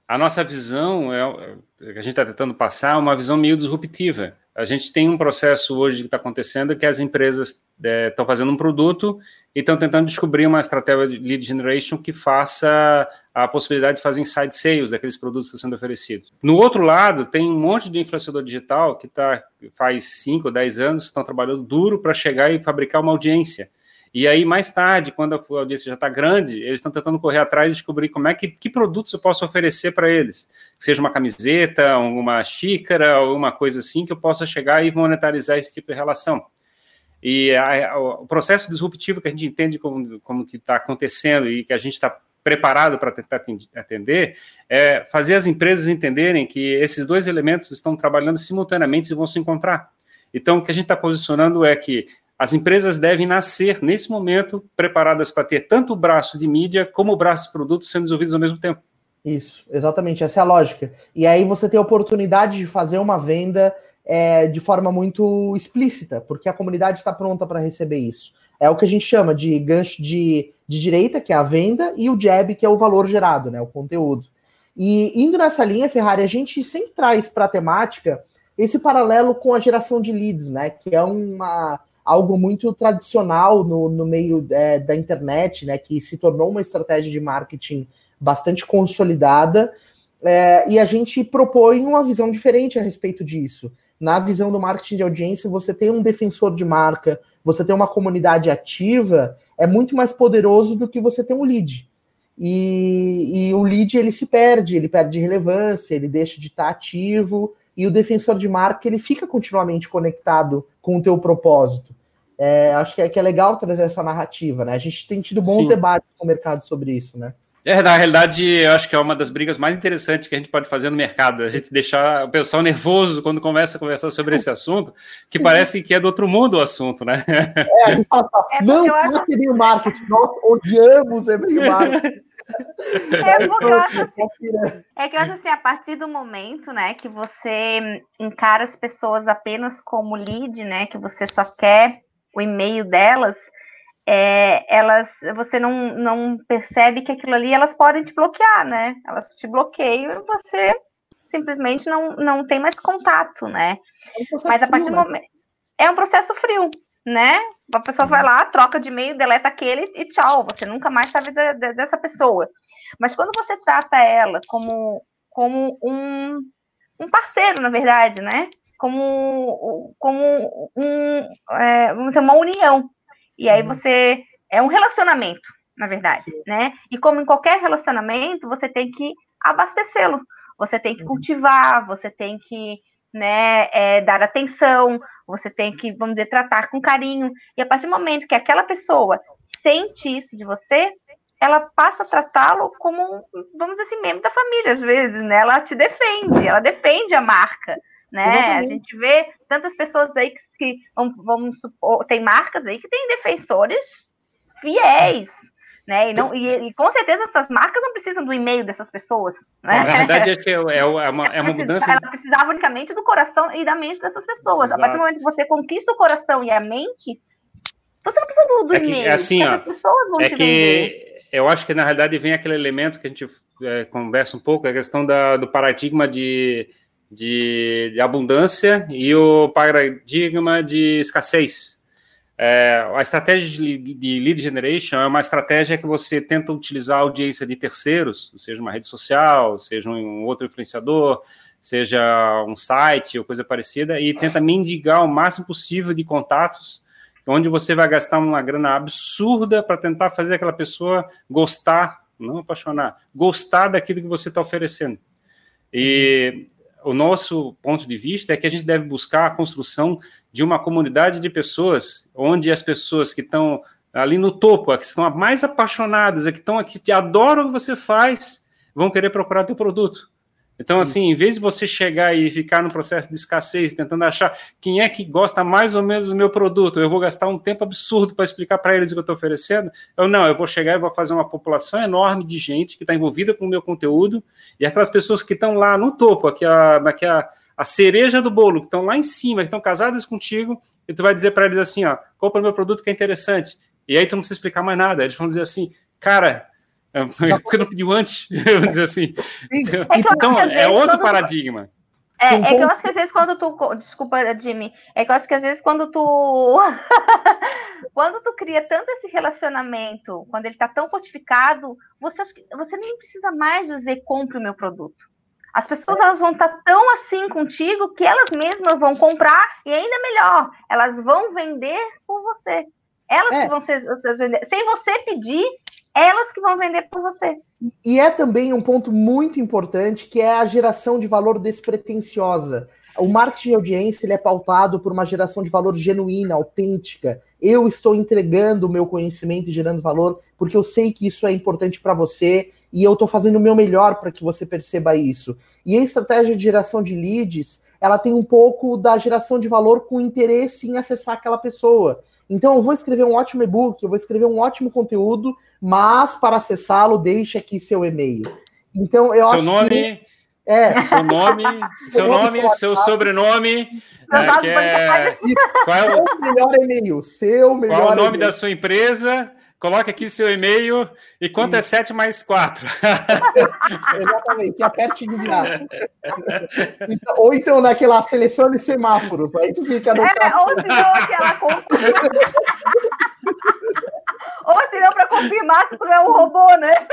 A nossa visão, é, é, a gente está tentando passar, uma visão meio disruptiva. A gente tem um processo hoje que está acontecendo que as empresas estão é, fazendo um produto e estão tentando descobrir uma estratégia de lead generation que faça a possibilidade de fazer inside sales daqueles produtos que estão sendo oferecidos. No outro lado, tem um monte de influenciador digital que tá, faz 5 ou 10 anos estão trabalhando duro para chegar e fabricar uma audiência e aí, mais tarde, quando a audiência já está grande, eles estão tentando correr atrás e descobrir como é que, que produtos eu posso oferecer para eles. Seja uma camiseta, uma xícara, alguma coisa assim, que eu possa chegar e monetarizar esse tipo de relação. E a, o processo disruptivo que a gente entende como, como que está acontecendo e que a gente está preparado para tentar atender, é fazer as empresas entenderem que esses dois elementos estão trabalhando simultaneamente e vão se encontrar. Então, o que a gente está posicionando é que as empresas devem nascer, nesse momento, preparadas para ter tanto o braço de mídia como o braço de produtos sendo desenvolvidos ao mesmo tempo. Isso, exatamente, essa é a lógica. E aí você tem a oportunidade de fazer uma venda é, de forma muito explícita, porque a comunidade está pronta para receber isso. É o que a gente chama de gancho de, de direita, que é a venda, e o jab, que é o valor gerado, né, o conteúdo. E indo nessa linha, Ferrari, a gente sempre traz para a temática esse paralelo com a geração de leads, né, que é uma algo muito tradicional no, no meio é, da internet, né, que se tornou uma estratégia de marketing bastante consolidada, é, e a gente propõe uma visão diferente a respeito disso. Na visão do marketing de audiência, você tem um defensor de marca, você tem uma comunidade ativa, é muito mais poderoso do que você ter um lead. E, e o lead ele se perde, ele perde relevância, ele deixa de estar ativo, e o defensor de marca ele fica continuamente conectado com o teu propósito. É, acho que é, que é legal trazer essa narrativa, né? A gente tem tido bons Sim. debates com o mercado sobre isso, né? É, na realidade, eu acho que é uma das brigas mais interessantes que a gente pode fazer no mercado. A gente deixar o pessoal nervoso quando começa a conversar sobre esse assunto, que parece que é do outro mundo o assunto, né? É, a gente fala assim, é não, não seria o marketing, nós odiamos o marketing. É, porque eu acho assim, é que eu acho assim, a partir do momento, né, que você encara as pessoas apenas como lead, né, que você só quer o e-mail delas, é, elas, você não, não percebe que aquilo ali, elas podem te bloquear, né? Elas te bloqueiam e você simplesmente não, não tem mais contato, né? É um Mas a partir frio, do né? momento. É um processo frio, né? A pessoa vai lá, troca de e-mail, deleta aquele e tchau, você nunca mais sabe de, de, dessa pessoa. Mas quando você trata ela como, como um, um parceiro, na verdade, né? Como, como um, é, vamos dizer, uma união, e aí uhum. você é um relacionamento, na verdade, Sim. né? E como em qualquer relacionamento, você tem que abastecê-lo, você tem que uhum. cultivar, você tem que né, é, dar atenção, você tem que, vamos dizer, tratar com carinho. E a partir do momento que aquela pessoa sente isso de você, ela passa a tratá-lo como, vamos dizer assim, membro da família, às vezes, né? Ela te defende, ela defende a marca né? Exatamente. A gente vê tantas pessoas aí que, que vamos supor, tem marcas aí que têm defensores fiéis, né? E, não, e, e, com certeza essas marcas não precisam do e-mail dessas pessoas. Né? Na verdade, é, que é, é, é uma, é uma mudança. Ela precisava unicamente do coração e da mente dessas pessoas. Exato. A partir do momento que você conquista o coração e a mente, você não precisa do, do é e-mail. É assim, ó, é que vender. eu acho que na realidade vem aquele elemento que a gente é, conversa um pouco, a questão da, do paradigma de de, de abundância e o paradigma de escassez. É, a estratégia de, de, lead generation é uma estratégia que você tenta utilizar a audiência de terceiros, seja uma rede social, seja um outro influenciador, seja um site ou coisa parecida, e tenta mendigar o máximo possível de contatos, onde você vai gastar uma grana absurda para tentar fazer aquela pessoa gostar, não apaixonar, gostar daquilo que você está oferecendo. E o nosso ponto de vista é que a gente deve buscar a construção de uma comunidade de pessoas, onde as pessoas que estão ali no topo, que estão mais apaixonadas, que estão aqui, que adoram o que você faz, vão querer procurar teu produto. Então, assim, em vez de você chegar e ficar no processo de escassez, tentando achar quem é que gosta mais ou menos do meu produto, eu vou gastar um tempo absurdo para explicar para eles o que eu estou oferecendo. Eu não, eu vou chegar e vou fazer uma população enorme de gente que está envolvida com o meu conteúdo e aquelas pessoas que estão lá no topo, aqui a, aqui a, a cereja do bolo, que estão lá em cima, que estão casadas contigo, e tu vai dizer para eles assim, ó, compra meu produto que é interessante. E aí tu não precisa explicar mais nada. Eles vão dizer assim, cara, é, (laughs) porque não pediu antes? (laughs) Vamos dizer assim. É então, é outro paradigma. É, é que eu acho que às vezes quando tu. Desculpa, Jimmy. É que eu acho que às vezes quando tu. (laughs) quando tu cria tanto esse relacionamento, quando ele está tão fortificado, você, você nem precisa mais dizer compre o meu produto. As pessoas elas vão estar tá tão assim contigo que elas mesmas vão comprar e ainda melhor, elas vão vender por você. Elas é. vão ser, sem você pedir, elas que vão vender por você. E é também um ponto muito importante que é a geração de valor despretensiosa. O marketing de audiência ele é pautado por uma geração de valor genuína, autêntica. Eu estou entregando o meu conhecimento e gerando valor porque eu sei que isso é importante para você e eu estou fazendo o meu melhor para que você perceba isso. E a estratégia de geração de leads, ela tem um pouco da geração de valor com interesse em acessar aquela pessoa. Então, eu vou escrever um ótimo e-book, eu vou escrever um ótimo conteúdo, mas para acessá-lo, deixe aqui seu e-mail. Então, eu seu acho nome, que... É. Seu nome, seu nome, seu sobrenome. É, é... Qual é o melhor e-mail? Seu melhor Qual é o nome da sua empresa? Coloque aqui seu e-mail e quanto é 7 mais 4? (laughs) Exatamente, aperte de virar. Então, ou então naquela selecione semáforos, aí tu fica no. É, ou se não, aquela conta. (laughs) ou se não, para confirmar se tu é um robô, né? (laughs)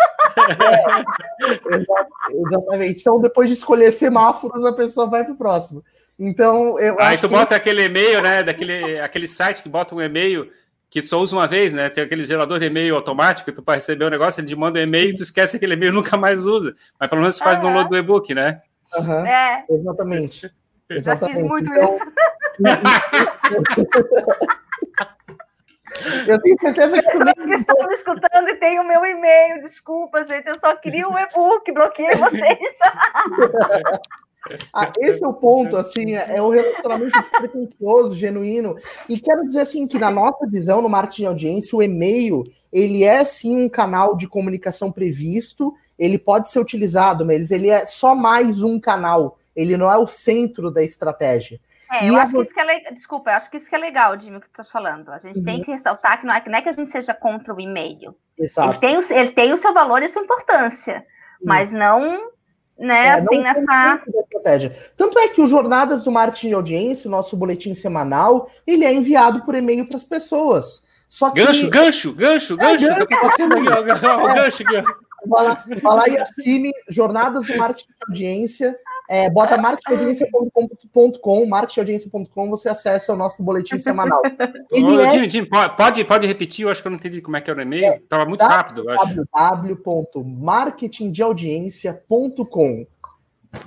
É, exatamente. Então, depois de escolher semáforos, a pessoa vai para o próximo. Então, eu Aí tu que... bota aquele e-mail, né? Daquele aquele site que bota um e-mail que tu só usa uma vez, né? Tem aquele gerador de e-mail automático, tu para receber o um negócio, ele te manda um e-mail, tu esquece aquele e-mail (laughs) nunca mais usa. Mas pelo menos tu faz uhum. download do e-book, né? Uhum. É. Exatamente. Exatamente. Já fiz muito então... isso. (laughs) Eu tenho certeza que. Pessoas que estão me escutando e tem o meu e-mail. Desculpa, gente. Eu só queria um e-book, bloqueei vocês. (laughs) Ah, esse é o ponto, assim, é, é o relacionamento pretensioso, genuíno. E quero dizer assim que na nossa visão no marketing de audiência, o e-mail ele é sim um canal de comunicação previsto, ele pode ser utilizado, mas ele é só mais um canal. Ele não é o centro da estratégia. É, eu acho que isso que é legal. Desculpa, eu acho que isso que é legal, Jimmy, que tu está falando. A gente uhum. tem que ressaltar que não, é, não é que a gente seja contra o e-mail. Exato. Ele tem, o, ele tem o seu valor e sua importância, uhum. mas não, né, é, assim, nessa. Estratégia. Tanto é que o Jornadas do Marketing de Audiência, nosso boletim semanal, ele é enviado por e-mail para as pessoas. Só que... Gancho, gancho, gancho, é, gancho. gancho. Tá passando aqui, ó, (laughs) o gancho ó. Vai lá, e assine Jornadas do Marketing de Audiência. É, bota marketingaudiência.com, marketingaudiência.com, você acessa o nosso boletim semanal. (laughs) Ele é... Jim, Jim, pode, pode repetir? Eu acho que eu não entendi como é que era o e-mail. Estava é, muito rápido, eu acho. www.marketingdeaudiência.com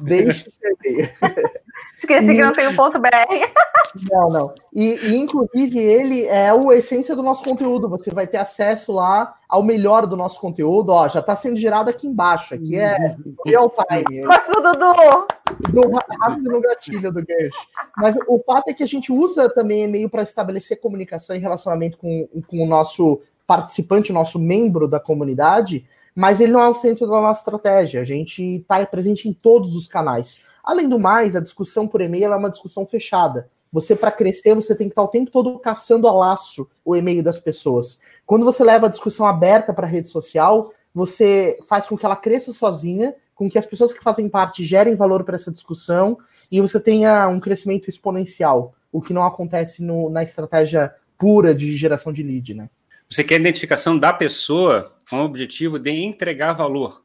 Deixe ser. (laughs) Esqueci e... que não tem o ponto BR. (laughs) Não, não. E, e, inclusive, ele é a essência do nosso conteúdo. Você vai ter acesso lá ao melhor do nosso conteúdo. Ó, já está sendo gerado aqui embaixo. Aqui é real time. (laughs) Pro Dudu! Do, rápido no gatilho do gancho. Mas o fato é que a gente usa também e-mail para estabelecer comunicação e relacionamento com, com o nosso participante, o nosso membro da comunidade mas ele não é o centro da nossa estratégia. A gente está presente em todos os canais. Além do mais, a discussão por e-mail é uma discussão fechada. Você, para crescer, você tem que estar o tempo todo caçando a laço o e-mail das pessoas. Quando você leva a discussão aberta para a rede social, você faz com que ela cresça sozinha, com que as pessoas que fazem parte gerem valor para essa discussão e você tenha um crescimento exponencial, o que não acontece no, na estratégia pura de geração de lead, né? Você quer a identificação da pessoa com o objetivo de entregar valor.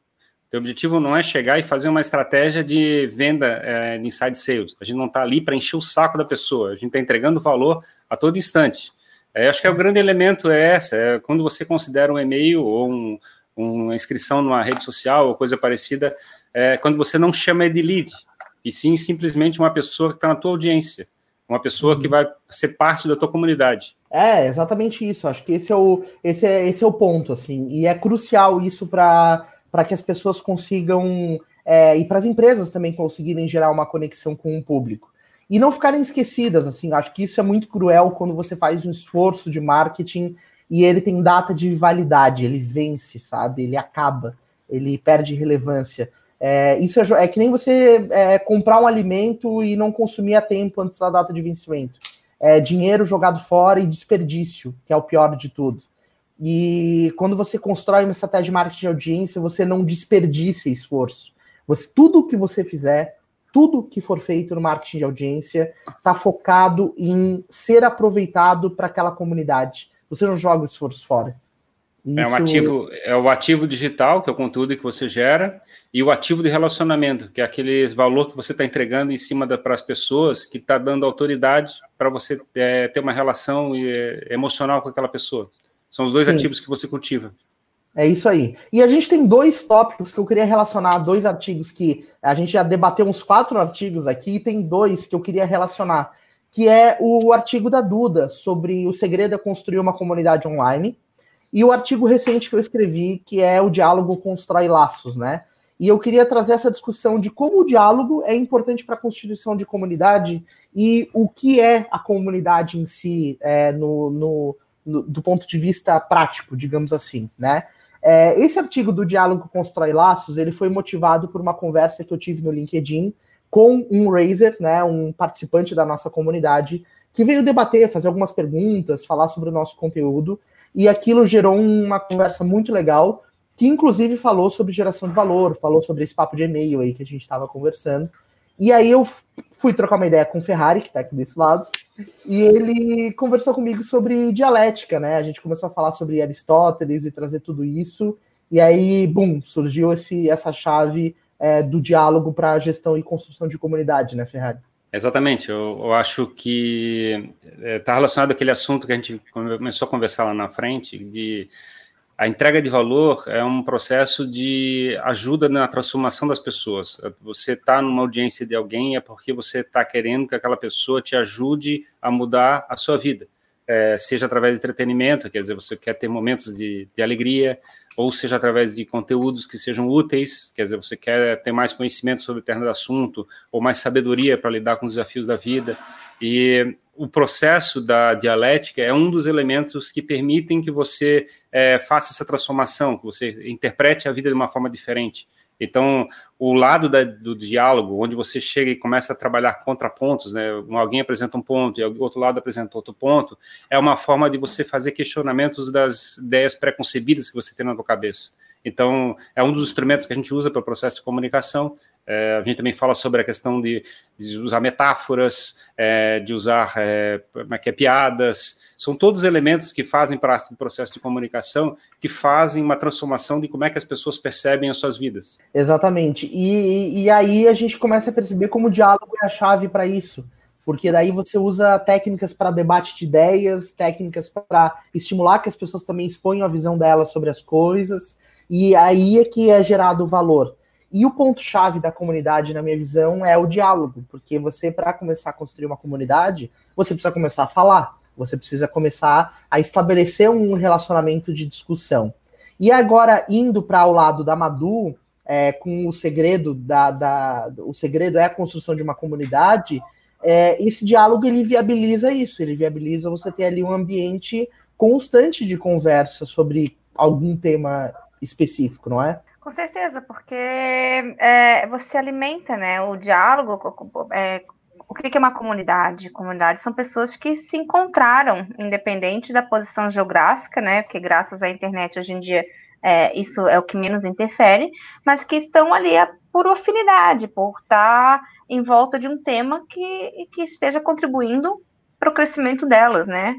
O objetivo não é chegar e fazer uma estratégia de venda é, de inside sales. A gente não está ali para encher o saco da pessoa. A gente está entregando valor a todo instante. É, acho que é o grande elemento é essa. É quando você considera um e-mail ou um, uma inscrição numa rede social ou coisa parecida, é quando você não chama de lead, e sim simplesmente uma pessoa que está na tua audiência, uma pessoa que uhum. vai ser parte da tua comunidade. É, exatamente isso. Acho que esse é o, esse é, esse é o ponto, assim. E é crucial isso para que as pessoas consigam, é, e para as empresas também conseguirem gerar uma conexão com o público. E não ficarem esquecidas, assim. Acho que isso é muito cruel quando você faz um esforço de marketing e ele tem data de validade, ele vence, sabe? Ele acaba, ele perde relevância. É, isso é, é, que nem você é, comprar um alimento e não consumir a tempo antes da data de vencimento é, dinheiro jogado fora e desperdício, que é o pior de tudo. E quando você constrói uma estratégia de marketing de audiência, você não desperdiça esforço. Você, tudo que você fizer, tudo que for feito no marketing de audiência, está focado em ser aproveitado para aquela comunidade. Você não joga o esforço fora. Isso... É, um ativo, é o ativo digital, que é o conteúdo que você gera, e o ativo de relacionamento, que é aquele valor que você está entregando em cima para as pessoas, que está dando autoridade para você é, ter uma relação é, emocional com aquela pessoa. São os dois Sim. ativos que você cultiva. É isso aí. E a gente tem dois tópicos que eu queria relacionar, dois artigos que a gente já debateu uns quatro artigos aqui, e tem dois que eu queria relacionar, que é o artigo da Duda sobre o segredo é construir uma comunidade online e o artigo recente que eu escrevi, que é o diálogo constrói laços, né? E eu queria trazer essa discussão de como o diálogo é importante para a constituição de comunidade e o que é a comunidade em si, é, no, no, no, do ponto de vista prático, digamos assim, né? É, esse artigo do Diálogo Constrói Laços, ele foi motivado por uma conversa que eu tive no LinkedIn com um Razer, né, um participante da nossa comunidade, que veio debater, fazer algumas perguntas, falar sobre o nosso conteúdo, e aquilo gerou uma conversa muito legal, que inclusive falou sobre geração de valor, falou sobre esse papo de e-mail aí que a gente estava conversando. E aí eu fui trocar uma ideia com o Ferrari, que está aqui desse lado, e ele conversou comigo sobre dialética, né? A gente começou a falar sobre Aristóteles e trazer tudo isso, e aí, bum, surgiu esse, essa chave é, do diálogo para gestão e construção de comunidade, né, Ferrari? Exatamente, eu, eu acho que está é, relacionado àquele assunto que a gente começou a conversar lá na frente, de a entrega de valor é um processo de ajuda na transformação das pessoas. Você está numa audiência de alguém é porque você está querendo que aquela pessoa te ajude a mudar a sua vida. é, seja através de entretenimento, quer dizer, você quer ter momentos de, de alegria, ou seja através de conteúdos que sejam úteis, quer dizer, você quer ter mais conhecimento sobre determinado assunto, ou mais sabedoria para lidar com os desafios da vida. E o processo da dialética é um dos elementos que permitem que você é, faça essa transformação, que você interprete a vida de uma forma diferente. Então, o lado da, do diálogo, onde você chega e começa a trabalhar contrapontos, né? Alguém apresenta um ponto e o outro lado apresenta outro ponto, é uma forma de você fazer questionamentos das ideias preconcebidas que você tem na sua cabeça. Então, é um dos instrumentos que a gente usa para o processo de comunicação, é, a gente também fala sobre a questão de, de usar metáforas, é, de usar é, é, é, piadas. São todos elementos que fazem parte do processo de comunicação, que fazem uma transformação de como é que as pessoas percebem as suas vidas. Exatamente. E, e aí a gente começa a perceber como o diálogo é a chave para isso. Porque daí você usa técnicas para debate de ideias, técnicas para estimular que as pessoas também exponham a visão delas sobre as coisas, e aí é que é gerado o valor. E o ponto-chave da comunidade, na minha visão, é o diálogo, porque você, para começar a construir uma comunidade, você precisa começar a falar, você precisa começar a estabelecer um relacionamento de discussão. E agora, indo para o lado da Madu, é, com o segredo da, da, O segredo é a construção de uma comunidade, é, esse diálogo ele viabiliza isso, ele viabiliza você ter ali um ambiente constante de conversa sobre algum tema específico, não é? Com certeza, porque é, você alimenta né, o diálogo. É, o que é uma comunidade? Comunidade são pessoas que se encontraram, independente da posição geográfica, né? Porque graças à internet hoje em dia é, isso é o que menos interfere, mas que estão ali por afinidade, por estar em volta de um tema que, que esteja contribuindo para o crescimento delas, né?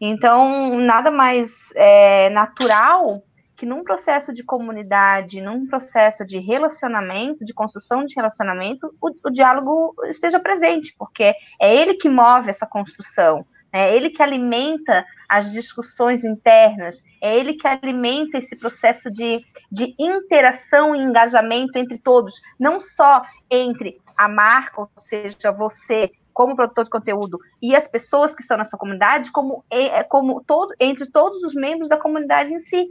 Então, nada mais é, natural que num processo de comunidade, num processo de relacionamento, de construção de relacionamento, o, o diálogo esteja presente, porque é ele que move essa construção, é ele que alimenta as discussões internas, é ele que alimenta esse processo de, de interação e engajamento entre todos, não só entre a marca, ou seja, você como produtor de conteúdo e as pessoas que estão na sua comunidade, como, é, como todo, entre todos os membros da comunidade em si.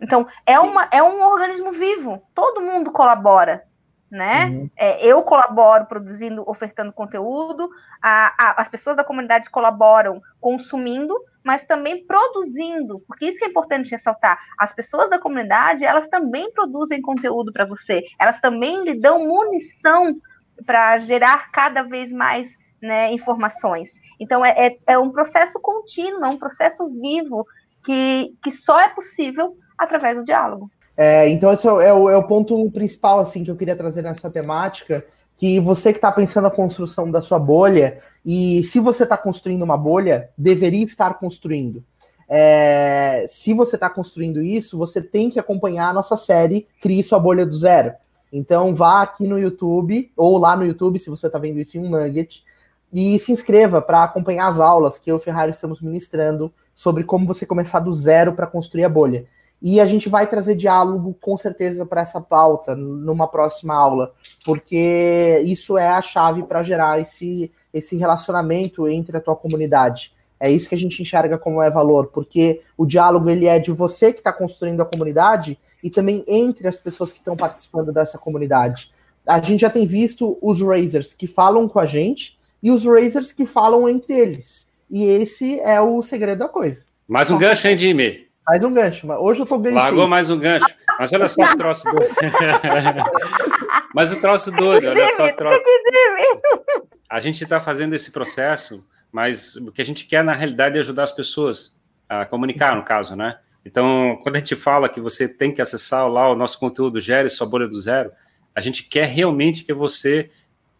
Então, é, uma, é um organismo vivo, todo mundo colabora, né? Uhum. É, eu colaboro produzindo, ofertando conteúdo, a, a, as pessoas da comunidade colaboram consumindo, mas também produzindo, porque isso é importante ressaltar. As pessoas da comunidade, elas também produzem conteúdo para você, elas também lhe dão munição para gerar cada vez mais né, informações. Então, é, é, é um processo contínuo, é um processo vivo que, que só é possível através do diálogo. É, então esse é o, é o, ponto principal assim que eu queria trazer nessa temática, que você que está pensando a construção da sua bolha, e se você está construindo uma bolha, deveria estar construindo. É, se você está construindo isso, você tem que acompanhar a nossa série Crie Sua Bolha do Zero. Então vá aqui no YouTube, ou lá no YouTube, se você está vendo isso em um nugget, e se inscreva para acompanhar as aulas que eu e o Ferrari estamos ministrando sobre como você começar do zero para construir a bolha. E a gente vai trazer diálogo com certeza para essa pauta numa próxima aula, porque isso é a chave para gerar esse, esse relacionamento entre a tua comunidade. É isso que a gente enxerga como é valor, porque o diálogo ele é de você que está construindo a comunidade e também entre as pessoas que estão participando dessa comunidade. A gente já tem visto os Razers que falam com a gente e os Razers que falam entre eles. E esse é o segredo da coisa. Mais um gancho, hein, Jimmy? Mais um gancho. Hoje eu tô ganhando. Largou mais um gancho. Mas olha só o troço doido. (laughs) mas o troço doido, olha só o troço. A gente está fazendo esse processo, mas o que a gente quer, na realidade, é ajudar as pessoas a comunicar, no caso, né? Então, quando a gente fala que você tem que acessar lá o nosso conteúdo, gere sua bolha do zero, a gente quer realmente que você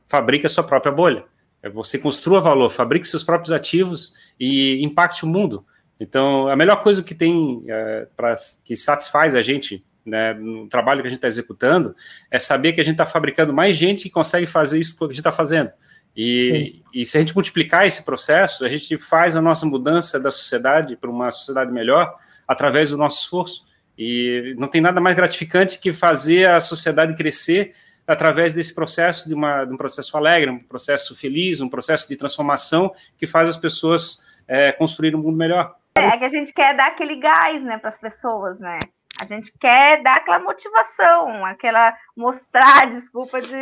fabrique a sua própria bolha. É você construa valor, fabrique seus próprios ativos e impacte o mundo. Então, a melhor coisa que tem é, para que satisfaz a gente né, no trabalho que a gente está executando é saber que a gente está fabricando mais gente que consegue fazer isso que a gente está fazendo. E, e, se a gente multiplicar esse processo, a gente faz a nossa mudança da sociedade para uma sociedade melhor através do nosso esforço. E não tem nada mais gratificante que fazer a sociedade crescer através desse processo, de, uma, de um processo alegre, um processo feliz, um processo de transformação que faz as pessoas é, construir um mundo melhor. É que a gente quer dar aquele gás, né, para as pessoas, né? A gente quer dar aquela motivação, aquela mostrar, (laughs) desculpa de.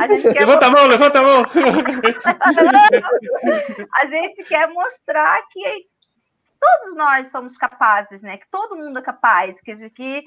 A gente quer levanta a mão, levanta a mão! (laughs) a gente quer mostrar que todos nós somos capazes, né? Que todo mundo é capaz, que, que,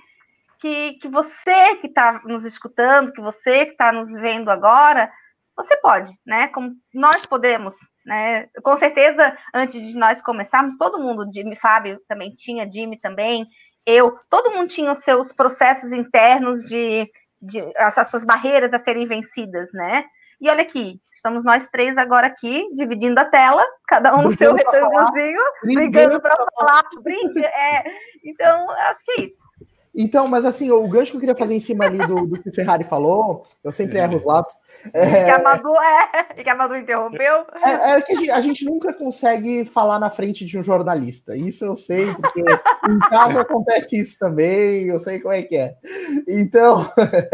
que, que você que está nos escutando, que você que está nos vendo agora, você pode, né? Como nós podemos, né? Com certeza, antes de nós começarmos, todo mundo, Jimmy, Fábio também tinha, Jimmy também, eu, todo mundo tinha os seus processos internos de, de essas suas barreiras a serem vencidas, né? E olha aqui, estamos nós três agora aqui, dividindo a tela, cada um no seu retângulozinho, brigando para falar, brinca. É, então, acho que é isso. Então, mas assim, o gancho que eu queria fazer em cima ali do, do que o Ferrari falou, eu sempre erro os lados, é... Que a Madu, é, que a Madu interrompeu. É, é que a gente, a gente, nunca consegue falar na frente de um jornalista. Isso eu sei, porque em casa acontece isso também, eu sei como é que é. Então,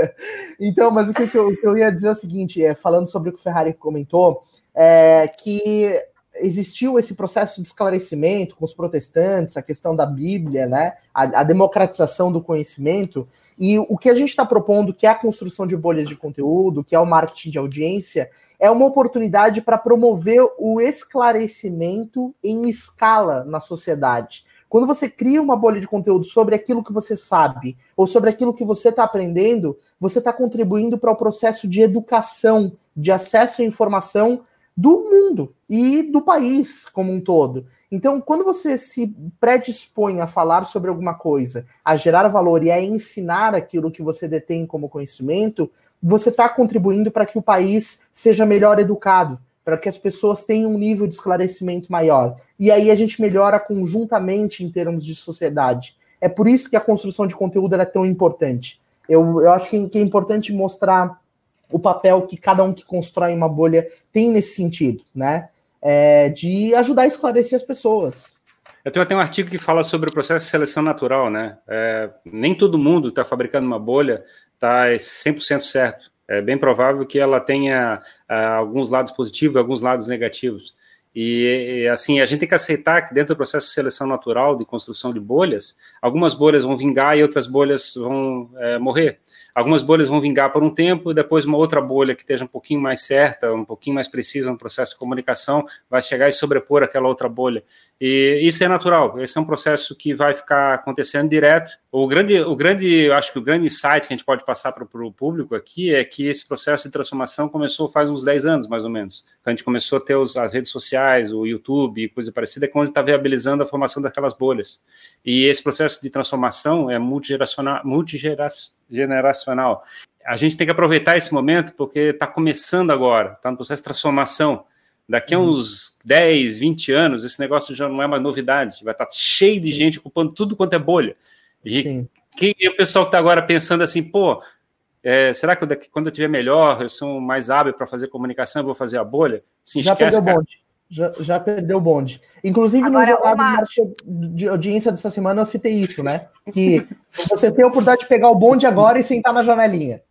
(laughs) então mas o que eu, o que eu ia dizer é o seguinte, é, falando sobre o que o Ferrari comentou, é que existiu esse processo de esclarecimento com os protestantes, a questão da Bíblia, né, a, a democratização do conhecimento, e o que a gente está propondo, que é a construção de bolhas de conteúdo, que é o marketing de audiência, é uma oportunidade para promover o esclarecimento em escala na sociedade. Quando você cria uma bolha de conteúdo sobre aquilo que você sabe, ou sobre aquilo que você está aprendendo, você está contribuindo para o processo de educação, de acesso à informação do mundo e do país como um todo. Então, quando você se predispõe a falar sobre alguma coisa, a gerar valor e a ensinar aquilo que você detém como conhecimento, você está contribuindo para que o país seja melhor educado, para que as pessoas tenham um nível de esclarecimento maior. E aí a gente melhora conjuntamente em termos de sociedade. É por isso que a construção de conteúdo é tão importante. Eu, eu acho que, que é importante mostrar o papel que cada um que constrói uma bolha tem nesse sentido, né? É, de ajudar a esclarecer as pessoas. Eu tenho até um artigo que fala sobre o processo de seleção natural, né? É, nem todo mundo está fabricando uma bolha está 100% certo. É bem provável que ela tenha uh, alguns lados positivos alguns lados negativos. E, e, assim, a gente tem que aceitar que dentro do processo de seleção natural, de construção de bolhas, algumas bolhas vão vingar e outras bolhas vão é, morrer. Algumas bolhas vão vingar por um tempo, depois uma outra bolha que esteja um pouquinho mais certa, um pouquinho mais precisa no processo de comunicação, vai chegar e sobrepor aquela outra bolha. E isso é natural, esse é um processo que vai ficar acontecendo direto. O grande, o grande, eu acho que o grande insight que a gente pode passar para o público aqui é que esse processo de transformação começou faz uns 10 anos, mais ou menos. A gente começou a ter os, as redes sociais, o YouTube coisa parecida, é quando está viabilizando a formação daquelas bolhas. E esse processo de transformação é multigeracional, multigeneracional. A gente tem que aproveitar esse momento porque está começando agora, está no processo de transformação. Daqui a uhum. uns 10, 20 anos, esse negócio já não é mais novidade, vai estar tá cheio de gente ocupando tudo quanto é bolha. E quem é o pessoal que está agora pensando assim, pô, é, será que eu daqui, quando eu tiver melhor, eu sou mais hábil para fazer comunicação, eu vou fazer a bolha? Se já esquece, perdeu o bonde. Já, já, perdeu o bonde. Inclusive, agora, no jornal uma... de audiência dessa semana, eu citei isso, né? Que você tem a oportunidade de pegar o bonde agora e sentar na janelinha.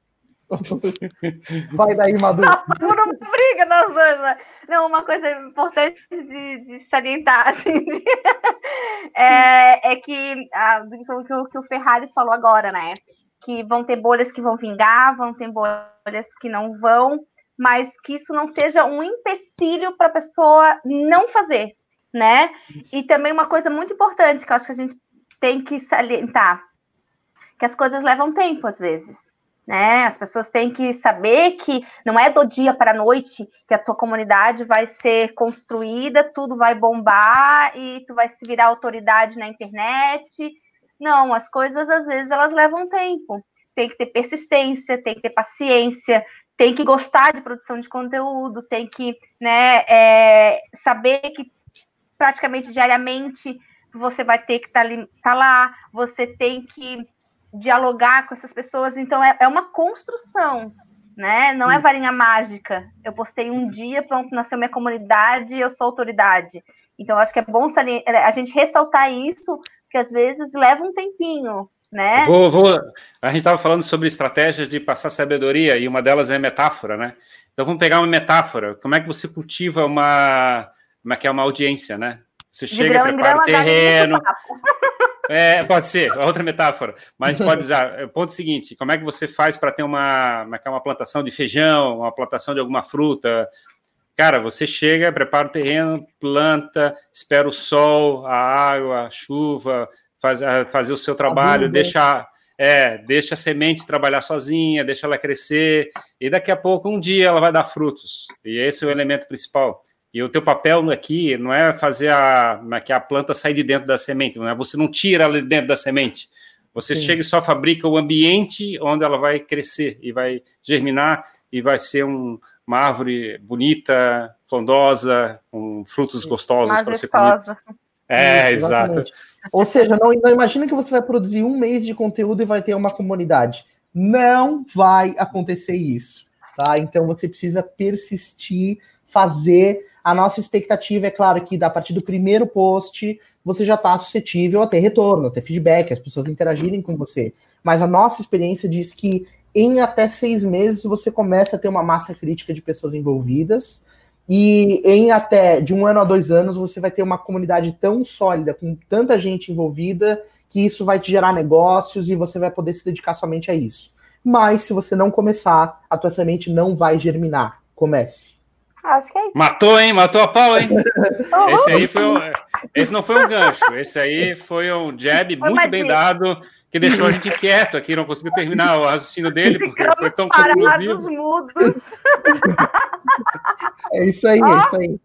(laughs) Vai daí, Madu. Não, não briga, nós dois. Não, uma coisa importante de, de salientar assim, (laughs) é, é, que a, o que, que o Ferrari falou agora, né? Que vão ter bolhas que vão vingar, vão ter bolhas que não vão, mas que isso não seja um empecilho para a pessoa não fazer, né? Isso. E também uma coisa muito importante que eu acho que a gente tem que salientar, que as coisas levam tempo às vezes né? As pessoas têm que saber que não é do dia para a noite que a tua comunidade vai ser construída, tudo vai bombar e tu vai se virar autoridade na internet. Não, as coisas às vezes elas levam tempo. Tem que ter persistência, tem que ter paciência, tem que gostar de produção de conteúdo, tem que né, é, saber que praticamente diariamente você vai ter que estar tá, tá lá, você tem que dialogar com essas pessoas. Então, é, é uma construção, né? Não é varinha mágica. Eu postei um dia, pronto, nasceu minha comunidade, eu sou autoridade. Então, acho que é bom a gente ressaltar isso, que às vezes leva um tempinho, né? Vou, vou. A gente estava falando sobre estratégias de passar sabedoria, e uma delas é metáfora, né? Então, vamos pegar uma metáfora. Como é que você cultiva uma, como é que é uma audiência, né? Você chega, grão prepara o terreno. (laughs) É, pode ser, outra metáfora. Mas a gente pode usar. O ponto seguinte: como é que você faz para ter uma, é é uma plantação de feijão, uma plantação de alguma fruta? Cara, você chega, prepara o terreno, planta, espera o sol, a água, a chuva, faz, fazer o seu trabalho, deixa, é, deixa a semente trabalhar sozinha, deixa ela crescer, e daqui a pouco, um dia, ela vai dar frutos. E esse é o elemento principal. E o teu papel aqui não é fazer a, é que a planta sair de dentro da semente, não é? Você não tira ela de dentro da semente. Você Sim. chega e só fabrica o ambiente onde ela vai crescer e vai germinar e vai ser um, uma árvore bonita, frondosa, com frutos gostosos para ser comido. É, Isso, exato. Ou seja, não, não imagina que você vai produzir um mês de conteúdo e vai ter uma comunidade. Não vai acontecer isso, tá? Então você precisa persistir, fazer a nossa expectativa é claro que a partir do primeiro post você já está suscetível a ter retorno, a ter feedback, as pessoas interagirem com você. Mas a nossa experiência diz que em até seis meses você começa a ter uma massa crítica de pessoas envolvidas. E em até de um ano a dois anos você vai ter uma comunidade tão sólida, com tanta gente envolvida, que isso vai te gerar negócios e você vai poder se dedicar somente a isso. Mas se você não começar, a tua semente não vai germinar. Comece. Acho que é isso. Matou, hein? Matou a pau, hein? esse aí foi um, Esse não foi um gancho. Esse aí foi um jab foi muito bem dado que deixou a gente quieto aqui, não conseguiu terminar o raciocínio dele, porque Ficamos foi tão conclusivo. mudos. (laughs) É isso aí, é isso aí.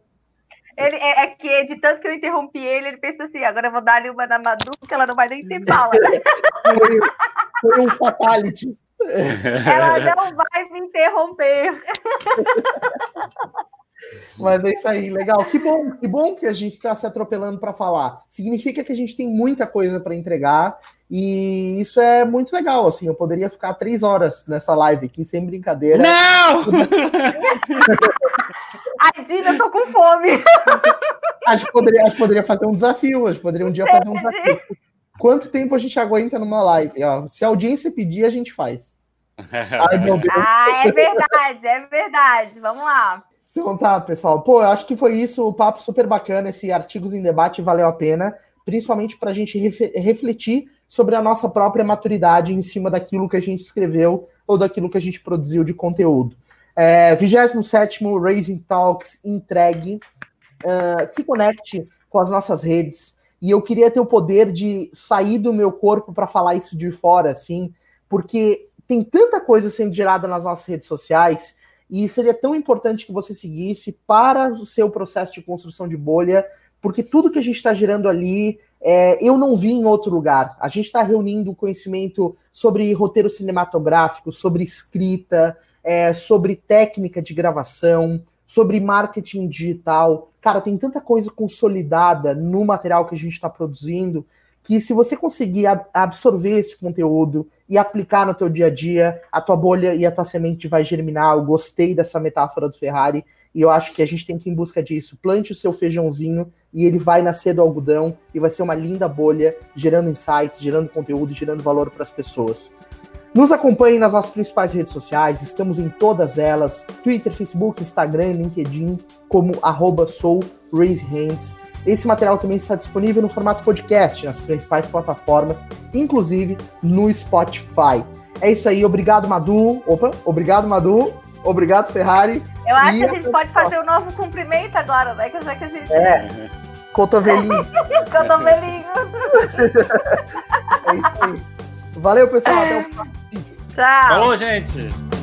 Ele, é, é, que de tanto que eu interrompi ele, ele pensa assim: agora eu vou dar ali uma na Madu, que ela não vai nem ter fala. (laughs) Foi, foi um fatality. Ela (laughs) não vai me interromper. Mas é isso aí, legal. Que bom, que bom que a gente está se atropelando para falar. Significa que a gente tem muita coisa para entregar e isso é muito legal. Assim, eu poderia ficar três horas nessa live aqui sem brincadeira. Não! (laughs) Ai, Dina, eu tô com fome. A gente poderia, a gente poderia fazer um desafio. A gente poderia um dia fazer um desafio. Quanto tempo a gente aguenta numa live? Ó, se a audiência pedir, a gente faz. Ai, meu (laughs) Deus. Ah, é verdade, é verdade. Vamos lá. Então tá, pessoal. Pô, eu acho que foi isso, o papo super bacana, esse Artigos em Debate valeu a pena, principalmente para a gente refletir sobre a nossa própria maturidade em cima daquilo que a gente escreveu ou daquilo que a gente produziu de conteúdo. É, 27 Raising Talks entregue. Uh, se conecte com as nossas redes. E eu queria ter o poder de sair do meu corpo para falar isso de fora, assim, porque tem tanta coisa sendo gerada nas nossas redes sociais e seria tão importante que você seguisse para o seu processo de construção de bolha, porque tudo que a gente está gerando ali é, eu não vi em outro lugar. A gente está reunindo conhecimento sobre roteiro cinematográfico, sobre escrita, é, sobre técnica de gravação, sobre marketing digital. Cara, tem tanta coisa consolidada no material que a gente está produzindo que se você conseguir absorver esse conteúdo e aplicar no teu dia a dia, a tua bolha e a tua semente vai germinar. Eu gostei dessa metáfora do Ferrari e eu acho que a gente tem que ir em busca disso. Plante o seu feijãozinho e ele vai nascer do algodão e vai ser uma linda bolha, gerando insights, gerando conteúdo gerando valor para as pessoas. Nos acompanhe nas nossas principais redes sociais, estamos em todas elas: Twitter, Facebook, Instagram, LinkedIn, como arroba. Esse material também está disponível no formato podcast nas principais plataformas, inclusive no Spotify. É isso aí, obrigado Madu. Opa, obrigado Madu. Obrigado Ferrari. Eu acho que a gente pode fazer um novo cumprimento agora, né? Que já que a gente... É. Cotovelinho. (laughs) Cotovelinho. (laughs) é isso aí. Valeu, pessoal. Até o próximo vídeo. Tchau. Falou, gente.